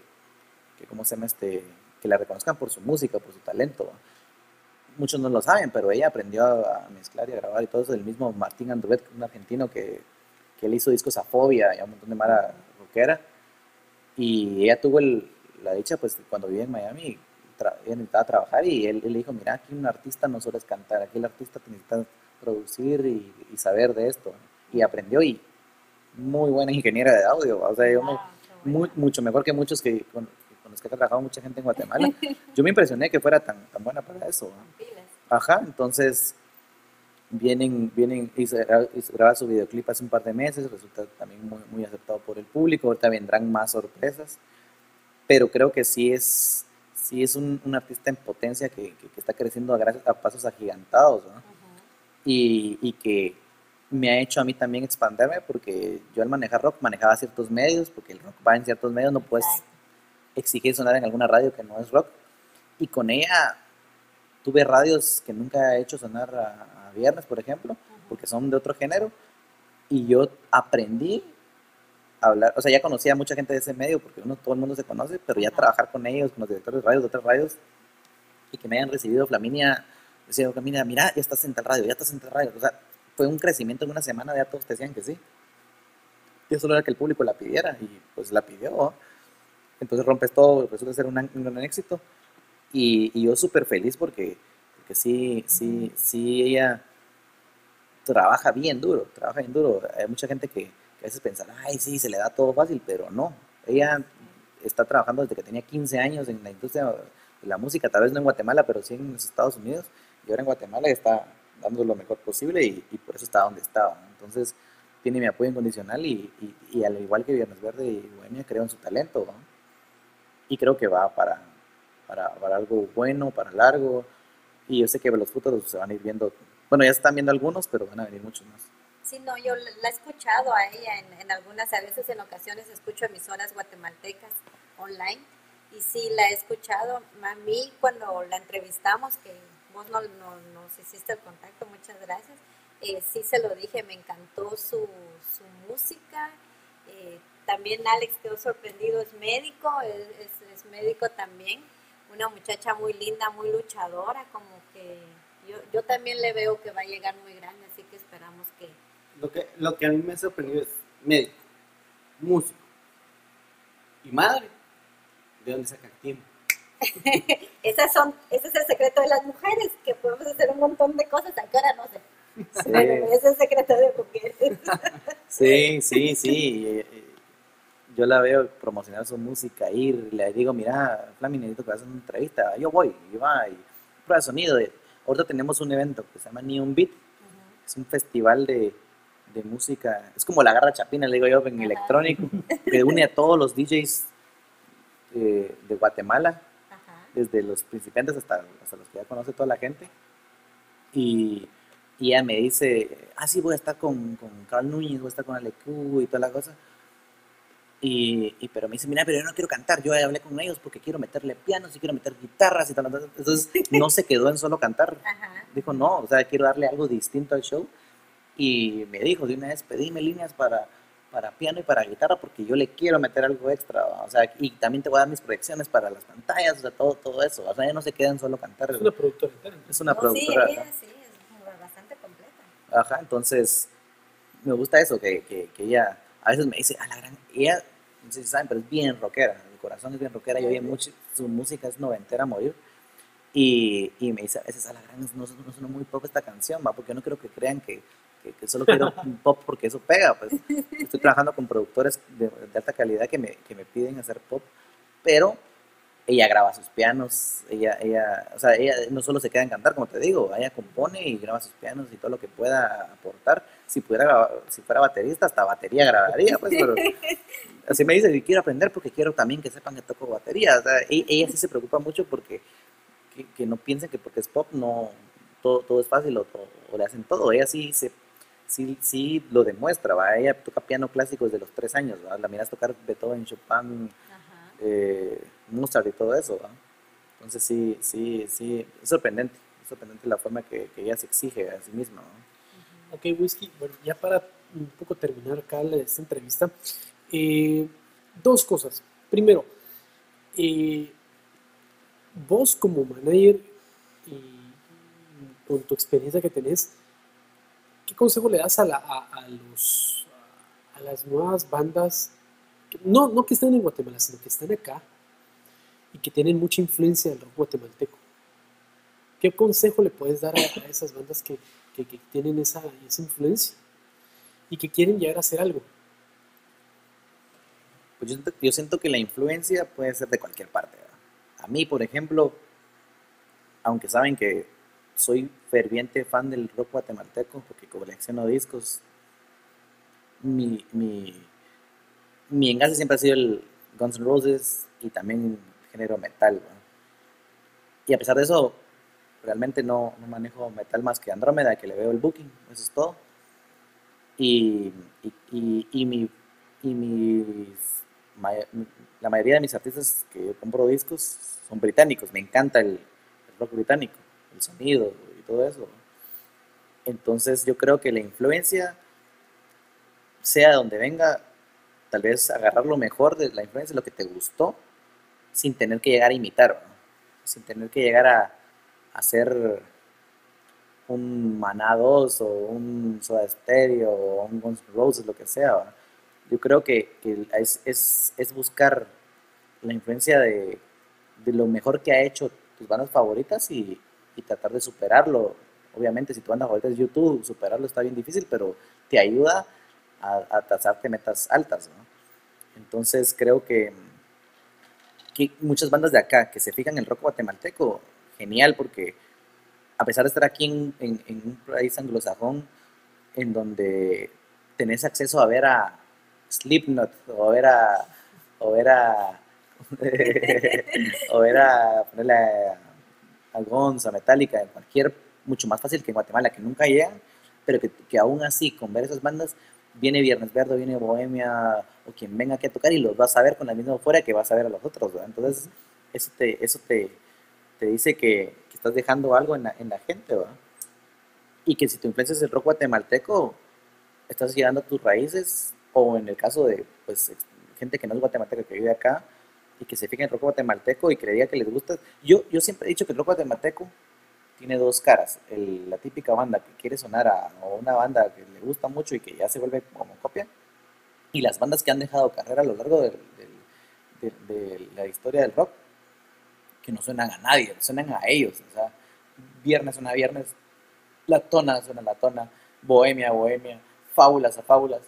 que ¿cómo se llama este? Que la reconozcan por su música, por su talento. ¿va? Muchos no lo saben, pero ella aprendió a, mezclar y a grabar y todo eso del mismo Martín Andruet, un argentino que, que él hizo discos a Fobia y a un montón de mara rockera. Y ella tuvo el- la dicha, pues cuando vivía en Miami, tra- ella necesitaba trabajar y él, él le dijo, mira, aquí un artista no solo es cantar, aquí el artista te necesita producir y, y saber de esto. Y aprendió y muy buena ingeniera de audio, o sea, yo me- qué bueno. muy- mucho mejor que muchos que con, con los que ha trabajado mucha gente en Guatemala. Yo me impresioné que fuera tan, tan buena para eso. Ajá, entonces vienen, vienen, hizo- graba su videoclip hace un par de meses, resulta también muy, muy aceptado por el público, ahorita vendrán más sorpresas, pero creo que sí es, sí es un, un artista en potencia que, que- que está creciendo a, gra- a pasos agigantados, y, y que me ha hecho a mí también expanderme porque yo al manejar rock manejaba ciertos medios, porque el rock va en ciertos medios, no puedes exigir sonar en alguna radio que no es rock. Y con ella tuve radios que nunca he hecho sonar a, viernes, por ejemplo, porque son de otro género. Y yo aprendí hablar, o sea, ya conocía a mucha gente de ese medio, porque uno, todo el mundo se conoce, pero ya trabajar con ellos, con los directores de radios de otras radios, y que me hayan recibido Flaminia, decía Flaminia, mira, ya estás en tal radio, ya estás en tal radio. O sea, fue un crecimiento en una semana, ya todos te decían que sí. Y solo era que el público la pidiera, y pues la pidió. Entonces rompes todo, resulta ser un, gran éxito. Y, yo súper feliz porque, porque sí, sí, sí, ella trabaja bien duro, trabaja bien duro. Hay mucha gente que, a veces piensa, ay, sí, se le da todo fácil, pero no. Ella está trabajando desde que tenía 15 años en la industria de la música, tal vez no en Guatemala, pero sí en los Estados Unidos. Y ahora en Guatemala está dando lo mejor posible y, por eso está donde estaba. Entonces, tiene mi apoyo incondicional y, al igual que Viernes Verde y Bohemia, creo en su talento. Y creo que va para, para, para, algo bueno, para largo. Y yo sé que los frutos se van a ir viendo. Bueno, ya se están viendo algunos, pero van a venir muchos más. Sí, no, yo la he escuchado a ella en, en algunas, a veces en ocasiones escucho emisoras guatemaltecas online y sí la he escuchado. A mí cuando la entrevistamos, que vos no, no, nos hiciste el contacto, muchas gracias. Eh, sí se lo dije, me encantó su, su música. Eh, también Alex quedó sorprendido, es médico, es, es, médico también. Una muchacha muy linda, muy luchadora, como que yo, yo también le veo que va a llegar muy grande, así que esperamos que... Lo que, lo que a mí me ha sorprendido es médico, músico y madre. ¿De dónde saca el tiempo? Esas son, ese es el secreto de las mujeres, que podemos hacer un montón de cosas, aunque ahora no sé. ese es el secreto de mujeres. sí, sí, sí. Yo la veo promocionar su música, ir, le digo, mira, Flami, necesito que hagas una entrevista. Yo voy, y va, y prueba de sonido. Ahorita tenemos un evento que se llama Neon Beat. Es un festival de, de música, es como la garra chapina, le digo yo, en electrónico, que une a todos los DJs eh, de Guatemala desde los principiantes hasta, hasta los que ya conoce toda la gente. Y, y ella me dice, ah, sí, voy a estar con, con Carl Núñez, voy a estar con Alecu y toda la cosa. Y, y, pero me dice, mira, pero yo no quiero cantar, yo hablé con ellos porque quiero meterle pianos y quiero meter guitarras y tal. Entonces no se quedó en solo cantar. Dijo, no, o sea, quiero darle algo distinto al show. Y me dijo de una vez, pedime líneas para, para piano y para guitarra porque yo le quiero meter algo extra, o sea, y también te voy a dar mis proyecciones para las pantallas, o sea, todo, todo eso, o sea, ya no se quedan solo cantar. Es una productora. Es una productora. Sí, sí, es bastante completa. Ajá, entonces, me gusta eso, que, que, que, ella a veces me dice, a la gran, ella, no sé si saben, pero es bien rockera, el corazón es bien rockera, yo oye mucho, su música es noventera a morir. Y, y me dice, a veces a la gran no, no suena muy poco esta canción, ¿va? porque yo no creo que crean que que, solo quiero un pop porque eso pega. Pues estoy trabajando con productores de, alta calidad que me, que me, piden hacer pop, pero ella graba sus pianos, ella, ella, o sea, ella no solo se queda en cantar, como te digo, ella compone y graba sus pianos y todo lo que pueda aportar. Si pudiera si fuera baterista, hasta batería grabaría, pues, pero así me dice, quiero aprender porque quiero también que sepan que toco batería. O sea, e, ella, sí se preocupa mucho porque que, no piensen que porque es pop no todo, todo es fácil o, o, le hacen todo. Ella sí se sí, sí lo demuestra, ¿va? Ella toca piano clásico desde los tres años, ¿va? La miras tocar Beethoven, Chopin, eh, Mozart y todo eso, ¿va? Entonces sí, sí, sí, es sorprendente, es sorprendente la forma que, que ella se exige a sí misma, ¿no? Ok, Whisky, bueno, ya para un poco terminar acá esta entrevista, eh, dos cosas. Primero, eh, vos como manager y con tu experiencia que tenés, ¿qué consejo le das a, a, los, a las nuevas bandas, no, no que estén en Guatemala, sino que están acá y que tienen mucha influencia del rock guatemalteco? ¿Qué consejo le puedes dar a, esas bandas que, que, tienen esa, esa, influencia y que quieren llegar a hacer algo? Pues yo, yo siento que la influencia puede ser de cualquier parte. A mí, por ejemplo, aunque saben que soy ferviente fan del rock guatemalteco porque colecciono discos. Mi, mi, mi engaño siempre ha sido el Guns N' Roses y también género metal. Y a pesar de eso, realmente no, no, manejo metal más que Andrómeda, que le veo el booking, eso es todo. Y, y, y, y mi, mis, ma- la mayoría de mis artistas que yo compro discos son británicos. Me encanta el, el rock británico, el sonido todo eso. Entonces yo creo que la influencia, sea de donde venga, tal vez agarrar lo mejor de la influencia, lo que te gustó, sin tener que llegar a imitar, sin tener que llegar a, a hacer un Maná 2 o un Soda Stereo o un Guns N' Roses, lo que sea. Yo creo que, que es, es- es buscar la influencia de, de lo mejor que ha hecho tus bandas favoritas y, y tratar de superarlo. Obviamente, si tu banda favorita es YouTube, superarlo está bien difícil, pero te ayuda a, a trazarte metas altas. ¿no? Entonces, creo que, que muchas bandas de acá que se fijan en el rock guatemalteco, genial, porque a pesar de estar aquí en, en- en un país anglosajón, en donde tenés acceso a ver a Slipknot, o ver a, o ver a, o ver a, ponerle a, a Guns, a Metallica, en cualquier, mucho más fácil que en Guatemala, que nunca llegan, pero que, que aún así, con ver esas bandas, viene Viernes Verde, viene Bohemia, o quien venga aquí a tocar y los vas a ver con la misma fuera que vas a ver a los otros, ¿verdad? Entonces, eso te, eso te, te dice que, que estás dejando algo en la, en la gente, ¿verdad? Y que si tu influencia es el rock guatemalteco, estás llegando a tus raíces, o en el caso de pues, gente que no es guatemalteca, que vive acá, y que se fija en rock guatemalteco y diga que les gusta. Yo, yo siempre he dicho que el rock guatemalteco tiene dos caras. El- la típica banda que quiere sonar a una banda que le gusta mucho y que ya se vuelve como copia, y las bandas que han dejado carrera a lo largo del- de, la historia del rock, que no suenan a nadie, suenan a ellos. Viernes suena a viernes, la tona suena a la tona, bohemia, bohemia, fábulas a fábulas.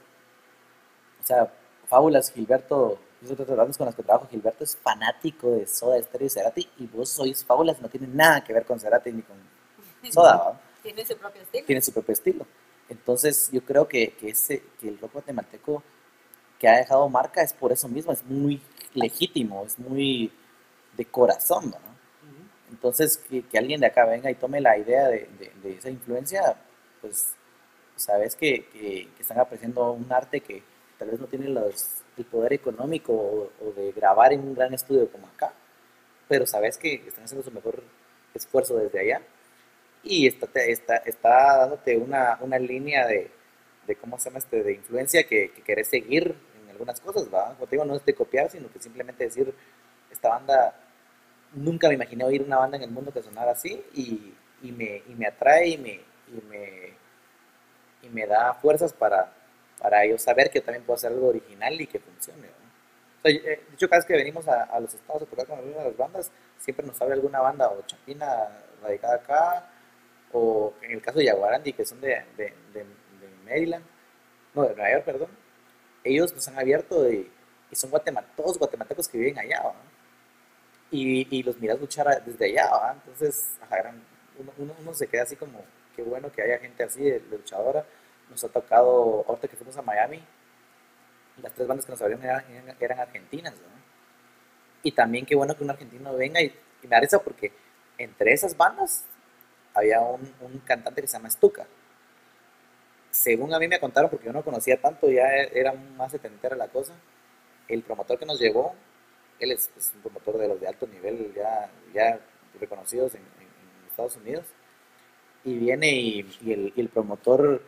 O sea, fábulas, Gilberto, de las bandas con las que trabajo, Gilberto es fanático de Soda Stereo y Cerati, y vos sois fábulas, no tiene nada que ver con Cerati ni con Soda, ¿va? Tiene su propio estilo. tiene su propio estilo. Entonces, yo creo que, que, ese, que el rock guatemalteco que ha dejado marca es por eso mismo, es muy legítimo, es muy de corazón, ¿no? Entonces, que, que alguien de acá venga y tome la idea de, de- de esa influencia, pues sabes que, que- que están apreciando un arte que tal vez no tiene los- el poder económico o, de grabar en un gran estudio como acá, pero sabes que están haciendo su mejor esfuerzo desde allá y está, está, está dándote una, una línea de, de, ¿cómo se llama este? de influencia que, que querés seguir en algunas cosas, ¿va? Te digo, no es de copiar, sino que simplemente decir, esta banda, nunca me imaginé oír una banda en el mundo que sonara así y, y, me, y me atrae y me, y me, y me da fuerzas para, para yo saber que también puedo hacer algo original y que funcione, ¿no? O sea, eh, de hecho, cada vez que venimos a, a los estados a tocar con alguna de las bandas, siempre nos abre alguna banda o chapina radicada acá, o en el caso de Yaguarandi, que son de, de, de, de Maryland, no, de Nueva York, perdón, ellos nos han abierto y, y son guatemal todos guatemaltecos que viven allá, ¿va? Y, y los miras luchar desde allá, ¿va? Entonces, ajá, eran- uno, uno, uno se queda así como, qué bueno que haya gente así, de, de luchadora. Nos ha tocado, ahorita que fuimos a Miami, las tres bandas que nos abrieron eran, argentinas, ¿no? Y también qué bueno que un argentino venga y, me da porque entre esas bandas había un, cantante que se llama Stuka. Según a mí me contaron, porque yo no conocía tanto, ya era más setentera la cosa, el promotor que nos llevó, él es, es un promotor de los de alto nivel, ya, ya reconocidos en, en- Estados Unidos, y viene y el promotor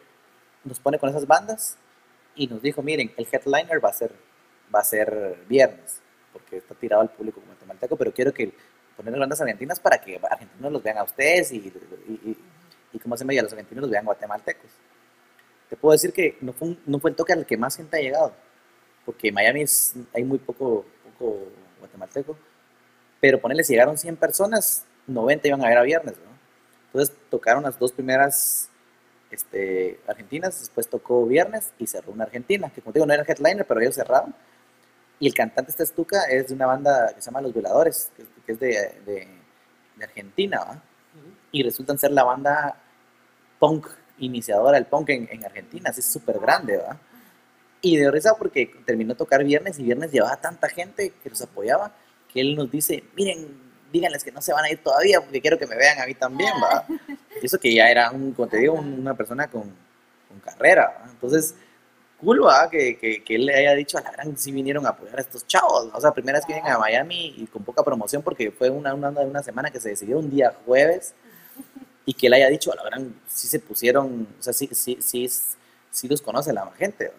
nos pone con esas bandas y nos dijo, miren, el headliner va a ser, va a ser viernes, porque está tirado al público guatemalteco, pero quiero que poner bandas argentinas para que argentinos los vean a ustedes y, y, y, y como se a los argentinos los vean guatemaltecos. Te puedo decir que no fue, un- no fue el toque al que más gente ha llegado, porque en Miami es- hay muy poco, poco guatemalteco, pero ponerle, si llegaron 100 personas, 90 iban a ver a viernes, ¿no? Entonces tocaron las dos primeras este, argentinas, después tocó viernes y cerró una argentina, que como te digo no era headliner, pero ellos cerraron. Y el cantante esta estuca es de una banda que se llama Los Violadores, que, que es de, de, de Argentina, ¿va? Y resultan ser la banda punk iniciadora del punk en, en Argentina, así súper grande, ¿va? Y de risa porque terminó de tocar viernes y viernes llevaba tanta gente que los apoyaba que él nos dice, miren, díganles que no se van a ir todavía porque quiero que me vean a mí también, ¿va? Y eso que ya era, un, como te digo, un- una persona con, carrera. ¿va? Entonces, cool, ¿va? Que, que, que él le haya dicho a la gran, sí vinieron a apoyar a estos chavos. ¿va? O sea, primera vez que vienen a Miami y con poca promoción porque fue una, una, onda de una semana que se decidió un día jueves y que él haya dicho a la gran, sí se pusieron, o sea, sí, sí, sí, sí los conoce la gente.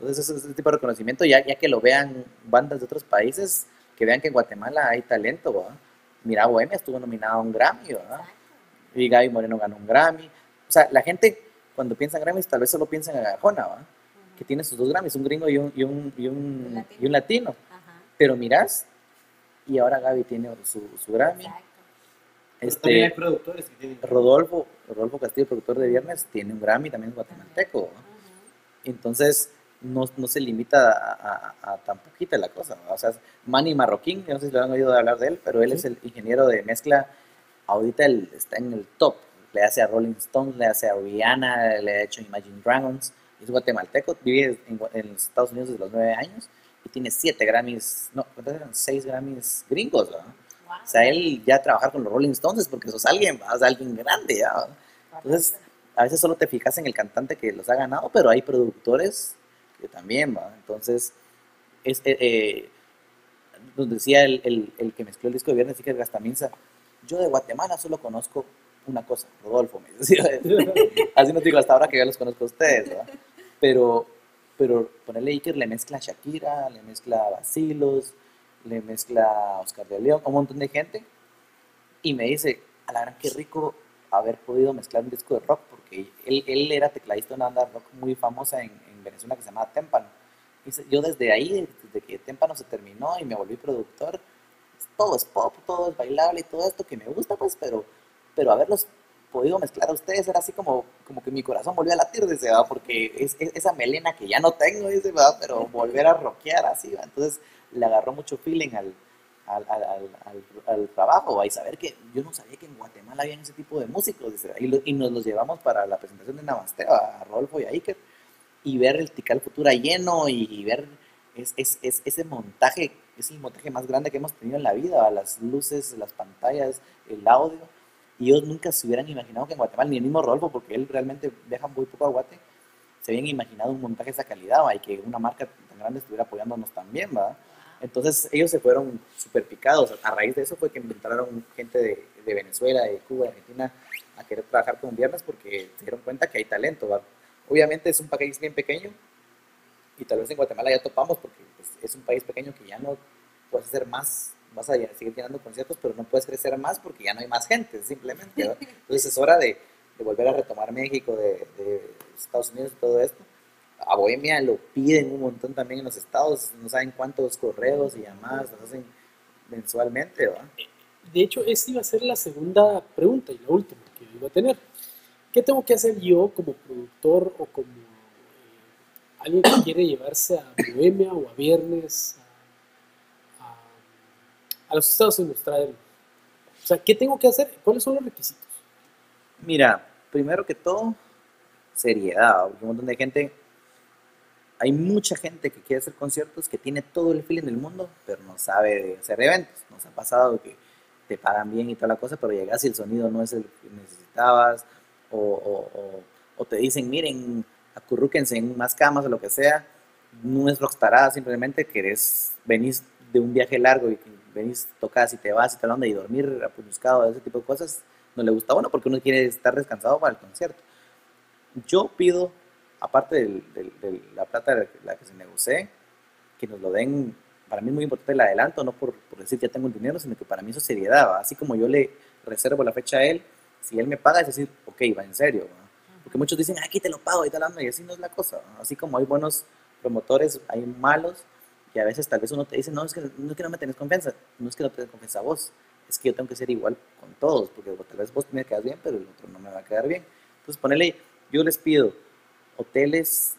Entonces, ese, ese tipo de reconocimiento, ya, ya que lo vean bandas de otros países, que vean que en Guatemala hay talento, ¿va? Mira, Bohemia estuvo nominado a un Grammy, ¿verdad? Y Gaby Moreno ganó un Grammy. O sea, la gente cuando piensa en Grammys tal vez solo piensa en Agajona, ¿va? Que tiene sus dos Grammys, un gringo y un, y un, y un, Un latino. y un latino. Ajá. Pero mirás, y ahora Gaby tiene su, su Grammy. Exacto. Pero también hay Este, productores que tienen. Rodolfo, Rodolfo Castillo, productor de Viernes, tiene un Grammy también es guatemalteco. Ujú. Entonces, no, no se limita a, a- a tan poquita la cosa. ¿no? O sea, Manny Marroquín, no sé si lo han oído hablar de él, pero él es el ingeniero de mezcla. Ahorita él está en el top. Le hace a Rolling Stones, le hace a Rihanna, le ha hecho a Imagine Dragons. Es guatemalteco, vive en, los Estados Unidos desde los nueve años y tiene siete Grammys, no, ¿cuántos eran? Seis Grammys gringos, ¿no? Wow. O sea, él ya trabajar con los Rolling Stones es porque sos alguien, ¿va? o sea, alguien grande, ¿ya? ¿va? Entonces, a veces solo te fijas en el cantante que los ha ganado, pero hay productores que también, ¿va? Entonces, es, eh, nos decía el, el- el que mezcló el disco de Viernes, Iker Gastaminza, yo de Guatemala solo conozco una cosa, Rodolfo, me decía. Así nos digo hasta ahora que ya los conozco a ustedes. Pero, pero ponerle Iker le mezcla a Shakira, le mezcla a Basilos, le mezcla a Oscar de León, un montón de gente, y me dice, a la gran qué rico haber podido mezclar un disco de rock, porque él, él era tecladista de una banda rock muy famosa en, en Venezuela que se llamaba Témpano. Yo desde ahí, desde que Témpano se terminó y me volví productor, todo es pop, todo es bailable y todo esto que me gusta, pues, pero, pero haberlos podido mezclar a ustedes era así como, como que mi corazón volvió a latir, dice, ¿va? porque es, es- esa melena que ya no tengo, dice, ¿va? pero volver a rockear así, ¿va? entonces le agarró mucho feeling al, al, al, al, al- trabajo, ¿va? y saber que yo no sabía que en Guatemala había ese tipo de músicos, dice, y, lo- y nos los llevamos para la presentación de Namaste, a Rodolfo y a Iker, y ver el Tical Futura lleno y, ver es, es, es- ese montaje, es el montaje más grande que hemos tenido en la vida, las luces, las pantallas, el audio. Y ellos nunca se hubieran imaginado que en Guatemala, ni el mismo Rodolfo, porque él realmente viaja muy poco a Guate, se habían imaginado un montaje de esa calidad ¿va? y que una marca tan grande estuviera apoyándonos también. ¿va? Entonces ellos se fueron súper picados. A raíz de eso fue que inventaron gente de, de Venezuela, de Cuba, de Argentina a querer trabajar con Viernes porque se dieron cuenta que hay talento. ¿va? Obviamente es un país bien pequeño y tal vez en Guatemala ya topamos porque pues, es un país pequeño que ya no puedes hacer más, vas a seguir llenando conciertos, pero no puedes crecer más porque ya no hay más gente, simplemente. Entonces es hora de, de volver a retomar México, de, de Estados Unidos y todo esto. A Bohemia lo piden un montón también en los estados, no saben cuántos correos y llamadas nos hacen mensualmente, ¿va? De hecho, esta iba a ser la segunda pregunta y la última que iba a tener. ¿Qué tengo que hacer yo como productor o como eh, alguien que quiere llevarse a Bohemia o a Viernes a, los Estados Unidos, traerlo? O sea, ¿qué tengo que hacer? ¿Cuáles son los requisitos? Mira, primero que todo, seriedad. porque Un montón de gente, hay mucha gente que quiere hacer conciertos, que tiene todo el feeling del mundo, pero no sabe hacer eventos. Nos ha pasado que te pagan bien y toda la cosa, pero llegas y el sonido no es el que necesitabas, o, o- o- te dicen, miren, acurrúquense en más camas o lo que sea. No es rockstarada, simplemente querés, venís de un viaje largo y venís, tocas y te vas y te onda y dormir apuñuscado, ese tipo de cosas, no le gusta bueno porque uno quiere estar descansado para el concierto. Yo pido, aparte de la plata de la que se negocie, que nos lo den, para mí es muy importante el adelanto, no por, por decir ya tengo el dinero, sino que para mí eso es seriedad, así como yo le reservo la fecha a él, si él me paga es decir, ok, va en serio, porque muchos dicen, aquí te lo pago y tal, y así no es la cosa, así como hay buenos promotores, hay malos, y a veces tal vez uno te dice, no, es que no, es que no me tenés confianza, no es que no te tenés confianza a vos, es que yo tengo que ser igual con todos, porque tal vez vos me quedas bien, pero el otro no me va a quedar bien. Entonces, ponele, yo les pido hoteles,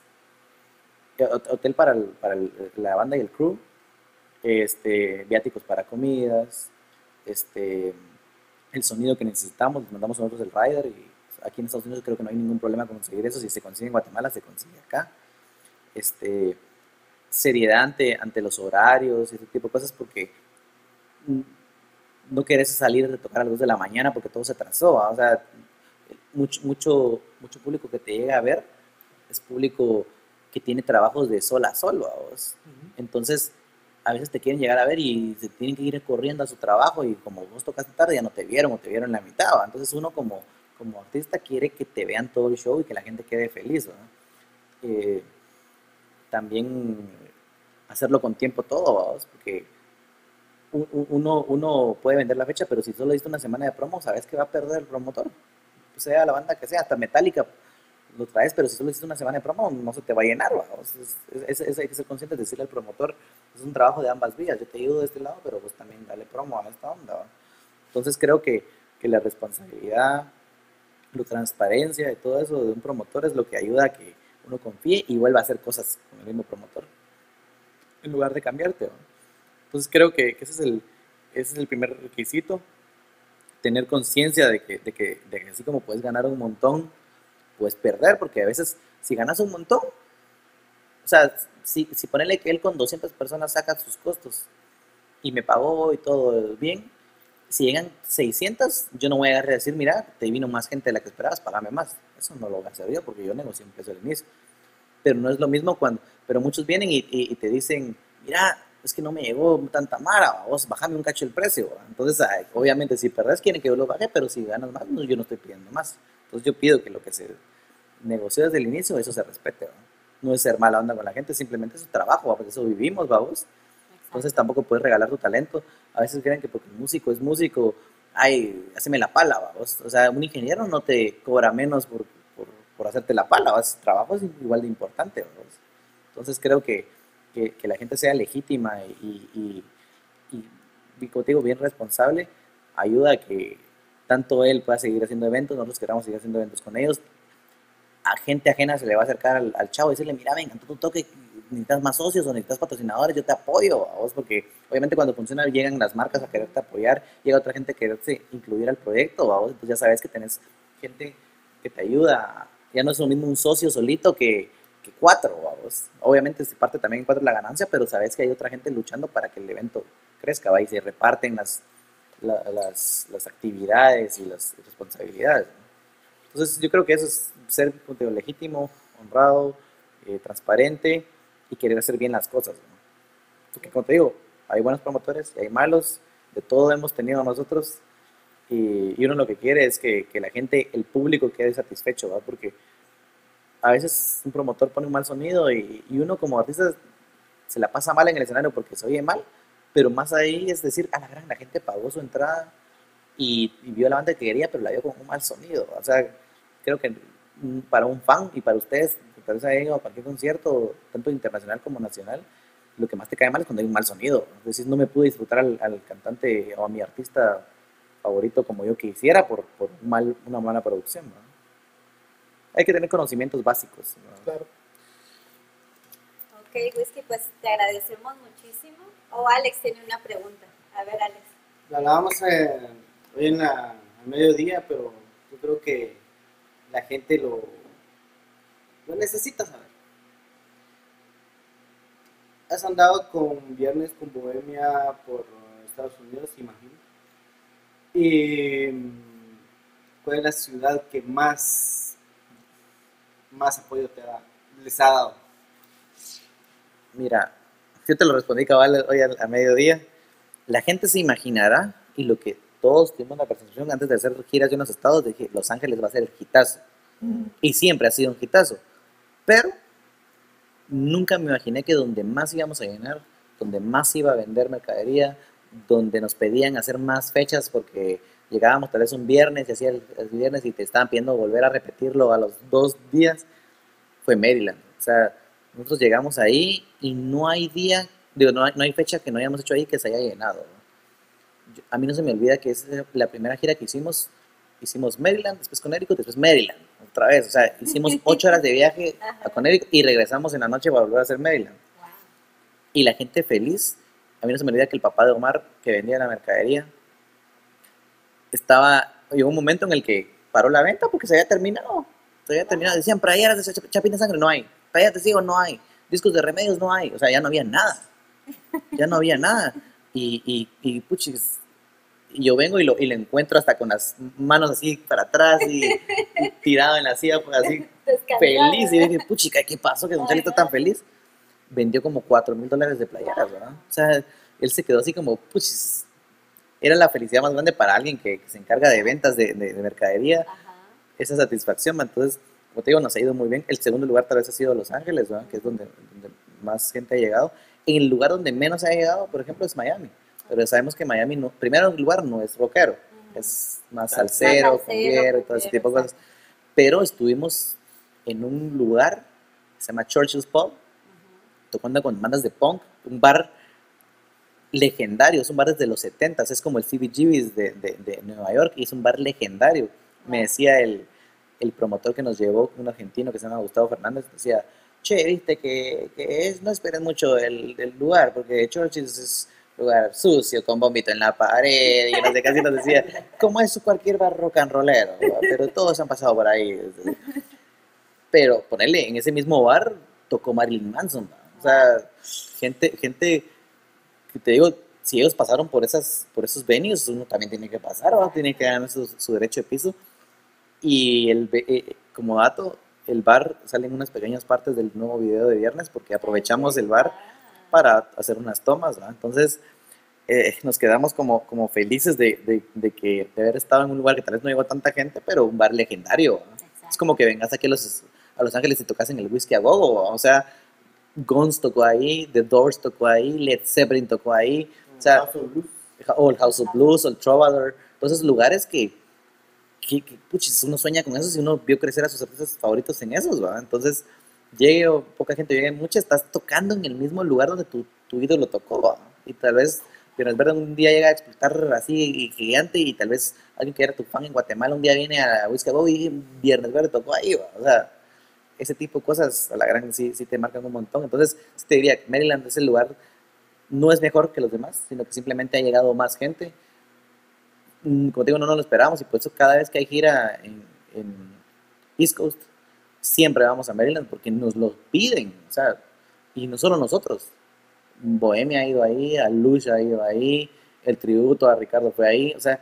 eh, hot- hotel para, para la banda y el crew, este, viáticos para comidas, este, el sonido que necesitamos, les mandamos nosotros el rider y aquí en Estados Unidos creo que no hay ningún problema con conseguir eso, si se consigue en Guatemala se consigue acá. Este, seriedad ante, ante los horarios y ese tipo de cosas porque no querés salir de tocar a las 2 de la mañana porque todo se atrasó, ¿va? o sea, mucho, mucho, mucho público que te llega a ver es público que tiene trabajos de sol a sol, vos. Entonces, a veces te quieren llegar a ver y se tienen que ir corriendo a su trabajo y como vos tocaste tarde ya no te vieron o te vieron la mitad. ¿va? Entonces uno como, como artista quiere que te vean todo el show y que la gente quede feliz. ¿va? Eh, también hacerlo con tiempo todo, ¿vamos? porque uno, uno puede vender la fecha, pero si solo diste una semana de promo, sabes que va a perder el promotor. Sea la banda que sea, hasta Metallica lo traes, pero si solo hiciste una semana de promo, no se te va a llenar. ¿vamos? Es, es- es- hay que ser consciente de decirle al promotor, es un trabajo de ambas vías. Yo te ayudo de este lado, pero pues también dale promo a esta onda. ¿va? Entonces creo que, que la responsabilidad, la transparencia y todo eso de un promotor es lo que ayuda a que uno confíe y vuelva a hacer cosas con el mismo promotor en lugar de cambiarte. ¿va? Entonces creo que, que ese, es el, ese es el primer requisito, tener conciencia de que, de, que, de que así como puedes ganar un montón, puedes perder, porque a veces si ganas un montón, o sea, si, si ponele que él con 200 personas saca sus costos y me pagó y todo bien, si llegan 600, yo no voy a agarrar y decir, mira, te vino más gente de la que esperabas, pagame más. Eso no lo voy a hacer yo porque yo negocié un precio al inicio. Pero no es lo mismo cuando, pero muchos vienen y, y- y te dicen, mira, es que no me llegó tanta mara, vos bajame un cacho el precio. Entonces, ay, obviamente, si perdés, quieren que yo lo baje, pero si ganas más, no, yo no estoy pidiendo más. Entonces, yo pido que lo que se negoció desde el inicio, eso se respete. ¿va? No es ser mala onda con la gente, simplemente es un trabajo, ¿va? eso vivimos, vamos. Entonces tampoco puedes regalar tu talento. A veces creen que porque el músico es músico, ay, haceme la pala, vamos. O sea, un ingeniero no te cobra menos por, por, por hacerte la pala, ¿va? Su trabajo es igual de importante, vamos. Entonces creo que, que, que la gente sea legítima y, y, y, y, digo, bien responsable, ayuda a que tanto él pueda seguir haciendo eventos, nosotros queramos seguir haciendo eventos con ellos. A gente ajena se le va a acercar al, chavo y decirle, mira, venga, tú toque, necesitas más socios o necesitas patrocinadores, yo te apoyo a vos, porque obviamente cuando funciona llegan las marcas a quererte apoyar, llega otra gente a quererse incluir al proyecto, a vos, entonces ya sabes que tenés gente que te ayuda, ya no es lo mismo un socio solito que, que cuatro, vamos. Obviamente se parte también en cuatro la ganancia, pero sabes que hay otra gente luchando para que el evento crezca, ¿va? y se reparten las, la- las, las actividades y las responsabilidades. ¿no? Entonces yo creo que eso es ser digo, legítimo, honrado, eh, transparente y querer hacer bien las cosas. ¿no? Porque como te digo, hay buenos promotores y hay malos, de todo hemos tenido nosotros y, y uno lo que quiere es que, que la gente, el público quede satisfecho, ¿va? porque a veces un promotor pone un mal sonido y, y uno como artista se la pasa mal en el escenario porque se oye mal, pero más ahí es decir, a la gran, la gente pagó su entrada y, vio la banda que quería, pero la vio con un mal sonido. O sea, creo que para un fan y para ustedes, tal vez a cualquier concierto, tanto internacional como nacional, lo que más te cae mal es cuando hay un mal sonido. Es decir, no me pude disfrutar al, al cantante o a mi artista favorito como yo quisiera por, por mal, una mala producción. Hay que tener conocimientos básicos. ¿no? Claro. Ok, Whisky, pues te agradecemos muchísimo. O Alex tiene una pregunta. A ver, Alex. La hablábamos hoy en la, mediodía, pero yo creo que la gente lo, lo necesita saber. Has andado con Viernes con Bohemia por Estados Unidos, imagino. Y ¿cuál es la ciudad que más, más apoyo te da, les ha dado? Mira, yo te lo respondí cabal hoy a, mediodía. La gente se imaginará, y lo que todos tuvimos la percepción antes de hacer giras de unos estados, de que Los Ángeles va a ser el hitazo. Y siempre ha sido un hitazo. Pero nunca me imaginé que donde más íbamos a llenar, donde más iba a vender mercadería, donde nos pedían hacer más fechas porque llegábamos tal vez un viernes y hacía el, el viernes y te estaban pidiendo volver a repetirlo a los dos días, fue Maryland. O sea, nosotros llegamos ahí y no hay día, digo, no hay, no hay fecha que no hayamos hecho ahí que se haya llenado. ¿no? Yo- a mí no se me olvida que es la primera gira que hicimos, hicimos Maryland, después Connecticut, después Maryland, otra vez. O sea, hicimos ocho horas de viaje a Connecticut y regresamos en la noche para volver a hacer Maryland. Wow. Y la gente feliz. A mí no se me olvida que el papá de Omar, que vendía la mercadería, estaba, llegó un momento en el que paró la venta porque se había terminado. Se había terminado. Decían, playeras de Chap- Chapín de Sangre, no hay. De Ciego, no hay. Discos de remedios, no hay. O sea, ya no había nada. Ya no había nada. Y, y, y puchis, y yo vengo y lo, y lo encuentro hasta con las manos así para atrás y, y tirado en la silla, pues así feliz. Y dije, puchica, ¿qué pasó que Charlie está tan feliz? Vendió como 4 mil dólares de playeras, ¿verdad? O sea, él se quedó así como, puchis. Era la felicidad más grande para alguien que, que se encarga de ventas de, de- de mercadería, Ajá. esa satisfacción. Entonces, como te digo, nos ha ido muy bien. El segundo lugar tal vez ha sido Los Ángeles, ¿verdad? que es donde, donde más gente ha llegado. En el lugar donde menos ha llegado, por ejemplo, es Miami. Pero sabemos que Miami, no, primero en lugar, no es rockero, es más salsero, cumbiero y todo ese tipo de cosas. Pero estuvimos en un lugar que se llama Churchill's Pub, Ujú. tocando con bandas de punk, un bar legendario, es un bar desde los 70 es como el CBGB's de, de, de Nueva York y es un bar legendario. Me decía el, el promotor que nos llevó, un argentino que se llama Gustavo Fernández, decía, che, viste que, no esperen mucho del, lugar, porque Churchill's es lugar sucio, con vómito en la pared, y no sé, casi nos decía, como es cualquier bar rock and pero todos han pasado por ahí. Pero ponerle en ese mismo bar tocó Marilyn Manson, ¿va? o sea, gente, gente te digo, si ellos pasaron por esas, por esos venues, uno también tiene que pasar, ¿va? tiene que ganar su, su derecho de piso. Y el, eh, como dato, el bar sale en unas pequeñas partes del nuevo video de viernes porque aprovechamos el bar para hacer unas tomas. Entonces, eh, nos quedamos como, como felices de, de- de que de haber estado en un lugar que tal vez no llegó tanta gente, pero un bar legendario. Es como que vengas aquí a Los, a los Ángeles y tocas en el Whisky a Gogo, o sea, Guns tocó ahí, The Doors tocó ahí, Led Zeppelin tocó ahí, o sea, House of Blues. o el House of Blues, o el Trovador, todos esos lugares que, que, que, puchis, uno sueña con esos y uno vio crecer a sus artistas favoritos en esos, ¿va? Entonces, llegue o poca gente, llegue mucha, estás tocando en el mismo lugar donde tu, tu ídolo tocó, ¿va? Y tal vez Viernes Verde un día llega a explotar así gigante y tal vez alguien que era tu fan en Guatemala un día viene a Whisky a Go y Viernes Verde tocó ahí. O sea, ese tipo de cosas a la gran sí, sí te marcan un montón. Entonces, te diría, Maryland es el lugar, no es mejor que los demás, sino que simplemente ha llegado más gente. Mm, Como te digo, no nos lo esperábamos y por eso cada vez que hay gira en, East Coast, siempre vamos a Maryland porque nos lo piden, o sea, y no solo nosotros. Bohemia ha ido ahí, a Lush ha ido ahí, el tributo a Ricardo fue ahí, o sea,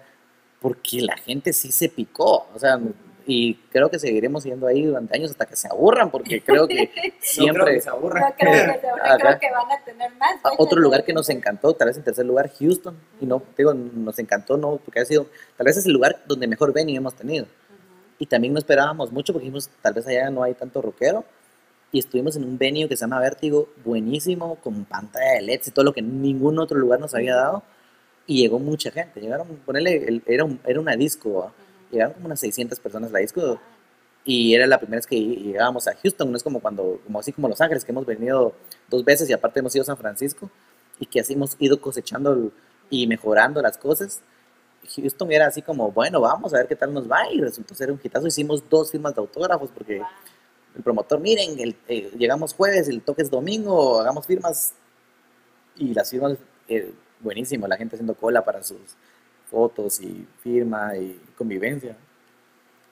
porque la gente sí se picó, o sea, y creo que seguiremos yendo ahí durante años hasta que se aburran, porque creo que No creo siempre... que se aburra. No creo que, se- creo que van a tener más. Otro lugar que nos encantó, tal vez en tercer lugar, Houston. Y no, digo, nos encantó, no, porque ha sido, tal vez es el lugar donde mejor venue hemos tenido. Ujú. Y también no esperábamos mucho porque dijimos, tal vez allá no hay tanto rockero. Y estuvimos en un venue que se llama Vértigo, buenísimo, con pantalla de LEDs y todo lo que ningún otro lugar nos había dado. Y llegó mucha gente. Llegaron, ponerle, el- era, un- era una disco, ¿va? Ujú. Llegaron como unas 600 personas a la disco. Y era la primera vez que llegábamos a Houston, no es como cuando, como así como Los Ángeles, que hemos venido dos veces y aparte hemos ido a San Francisco y que así hemos ido cosechando y mejorando las cosas. Houston era así como, bueno, vamos a ver qué tal nos va y resultó ser un hitazo. Hicimos dos firmas de autógrafos porque el promotor, miren, el- eh, llegamos jueves, el toque es domingo, hagamos firmas y las firmas, eh, buenísimo, la gente haciendo cola para sus fotos y firma y convivencia.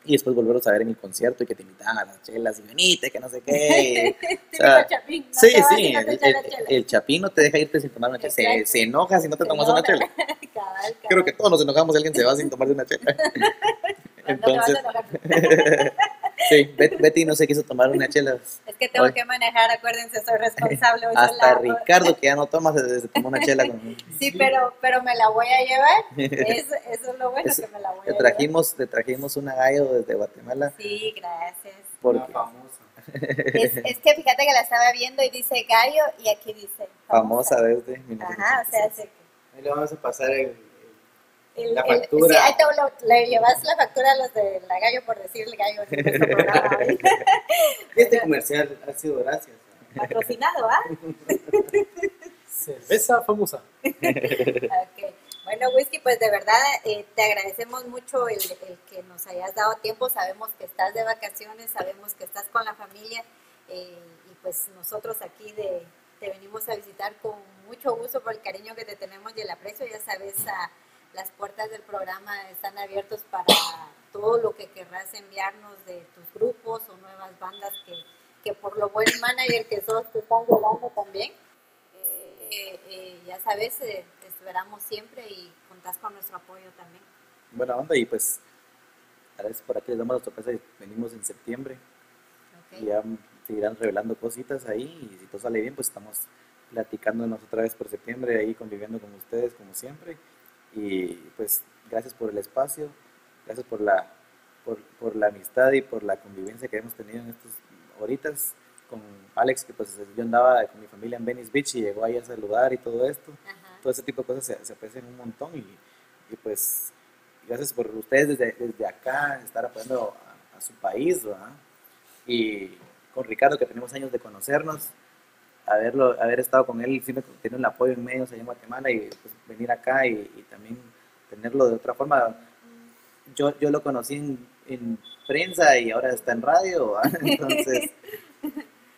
Y después volverlos a ver en el concierto y que te invitaban a las chelas y venite, que no sé qué. O sea, Típico chapín, no sí, sí, el, el- el chapín no te deja irte sin tomar una chela. Se, se enoja si no te tomas una chela. Cabal, cabal. Creo que todos nos enojamos si alguien se va sin tomarse una chela. Entonces. Sí, Bet- Betty no se quiso tomar una chela. Es que tengo Hoy. que manejar, acuérdense, soy responsable. hoy Hasta sola. Ricardo, que ya no toma, se, se tomó una chela conmigo. Sí, pero, pero me la voy a llevar. Eso, eso es lo bueno, Eso, que me la voy a Te llevar. trajimos, te trajimos una gallo desde Guatemala. Sí, gracias. Una Porque famosa. Es, es que fíjate que la estaba viendo y dice gallo y aquí dice famosa desde Ajá, o sea, 1986. sí. Ahí le vamos a pasar el, El- La el- factura. sí, ahí te lo- le llevas la factura a los de la gallo por decir el gallo. Este comercial ha sido gracias. Patrocinado, ¿ah? Cerveza famosa. Bueno, Whisky, pues de verdad eh, te agradecemos mucho el, el que nos hayas dado tiempo. Sabemos que estás de vacaciones, sabemos que estás con la familia eh, y pues nosotros aquí de, te venimos a visitar con mucho gusto por el cariño que te tenemos y el aprecio. Ya sabes, a- las puertas del programa están abiertas para todo lo que querrás enviarnos de tus grupos o nuevas bandas que, que por lo buen manager que sos te están llevando también. Eh, eh, ya sabes, eh, te esperamos siempre y contás con nuestro apoyo también. Buena onda y pues, veces por aquí les damos la sorpresa y venimos en septiembre. Y ya seguirán revelando cositas ahí y si todo sale bien, pues estamos platicándonos otra vez por septiembre, ahí conviviendo con ustedes como siempre. Y pues gracias por el espacio, gracias por la, por, por la amistad y por la convivencia que hemos tenido en estos horitas con Alex, que pues yo andaba con mi familia en Venice Beach y llegó ahí a saludar y todo esto. Ajá. Todo ese tipo de cosas se, se aprecian un montón y, y, pues gracias por ustedes desde, desde acá estar apoyando a, a su país, ¿verdad? Y con Ricardo, que tenemos años de conocernos, haberlo, haber estado con él, siempre tener el apoyo en medios allá en Guatemala y pues, venir acá y, tenerlo de otra forma. Yo, yo lo conocí en, en prensa y ahora está en radio, ¿verdad? entonces,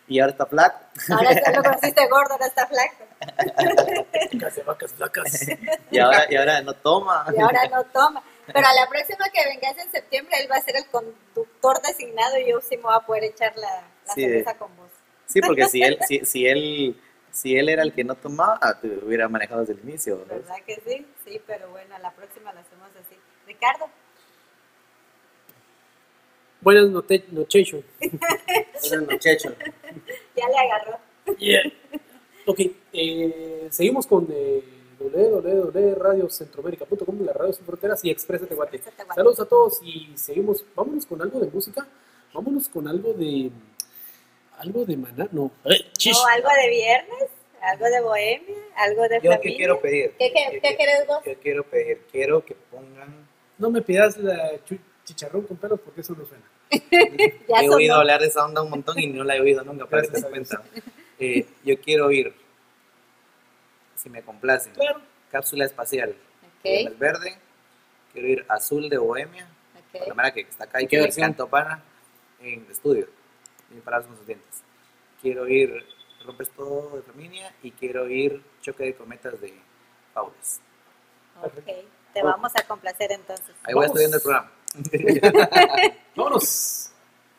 y ahora está flaco. Ahora ya lo conociste gordo, ahora está flaco. Vacas flacas. Y ahora, y ahora no toma. Y ahora no toma. Pero a la próxima que vengas en septiembre, él va a ser el conductor designado y yo sí me voy a poder echar la, la Sí, cerveza con vos. Sí, porque si él, si, si él, si él era el que no tomaba, te hubiera manejado desde el inicio. ¿no? ¿Verdad que sí? Sí, pero bueno, a la próxima lo hacemos así. Ricardo, Buenas noche, noches. Buenas noches. ya le agarró. Yeah. Ok, eh, seguimos con eh, www.radiocentroamérica.com, la radio sin fronteras y Expresa Tehuate. Saludos a todos y seguimos. Vámonos con algo de música. Vámonos con algo de. Algo de maná. No. Eh, chish. ¿O algo de viernes? ¿Algo de bohemia? ¿Algo de Yo familia? qué quiero pedir. ¿Qué, qué, qué querés vos? Yo quiero pedir, quiero que pongan. No me pidas la chicharrón con pelos porque eso no suena. Ya he sonó. oído hablar de esa onda un montón y no la he oído nunca, para que te cuenta. Eh, yo quiero oír, si me complacen, Claro. cápsula espacial. Ok, Viernes verde. Quiero ir azul de Bohemia. La ok. cámara que está acá y ¿En que canto para en estudio. Parados con sus dientes. Quiero ir Rompes todo de Flaminia y quiero ir Choque de cometas de Faules. Ok, te vamos a complacer entonces. Ahí voy Vamos. estudiando el programa. Vámonos.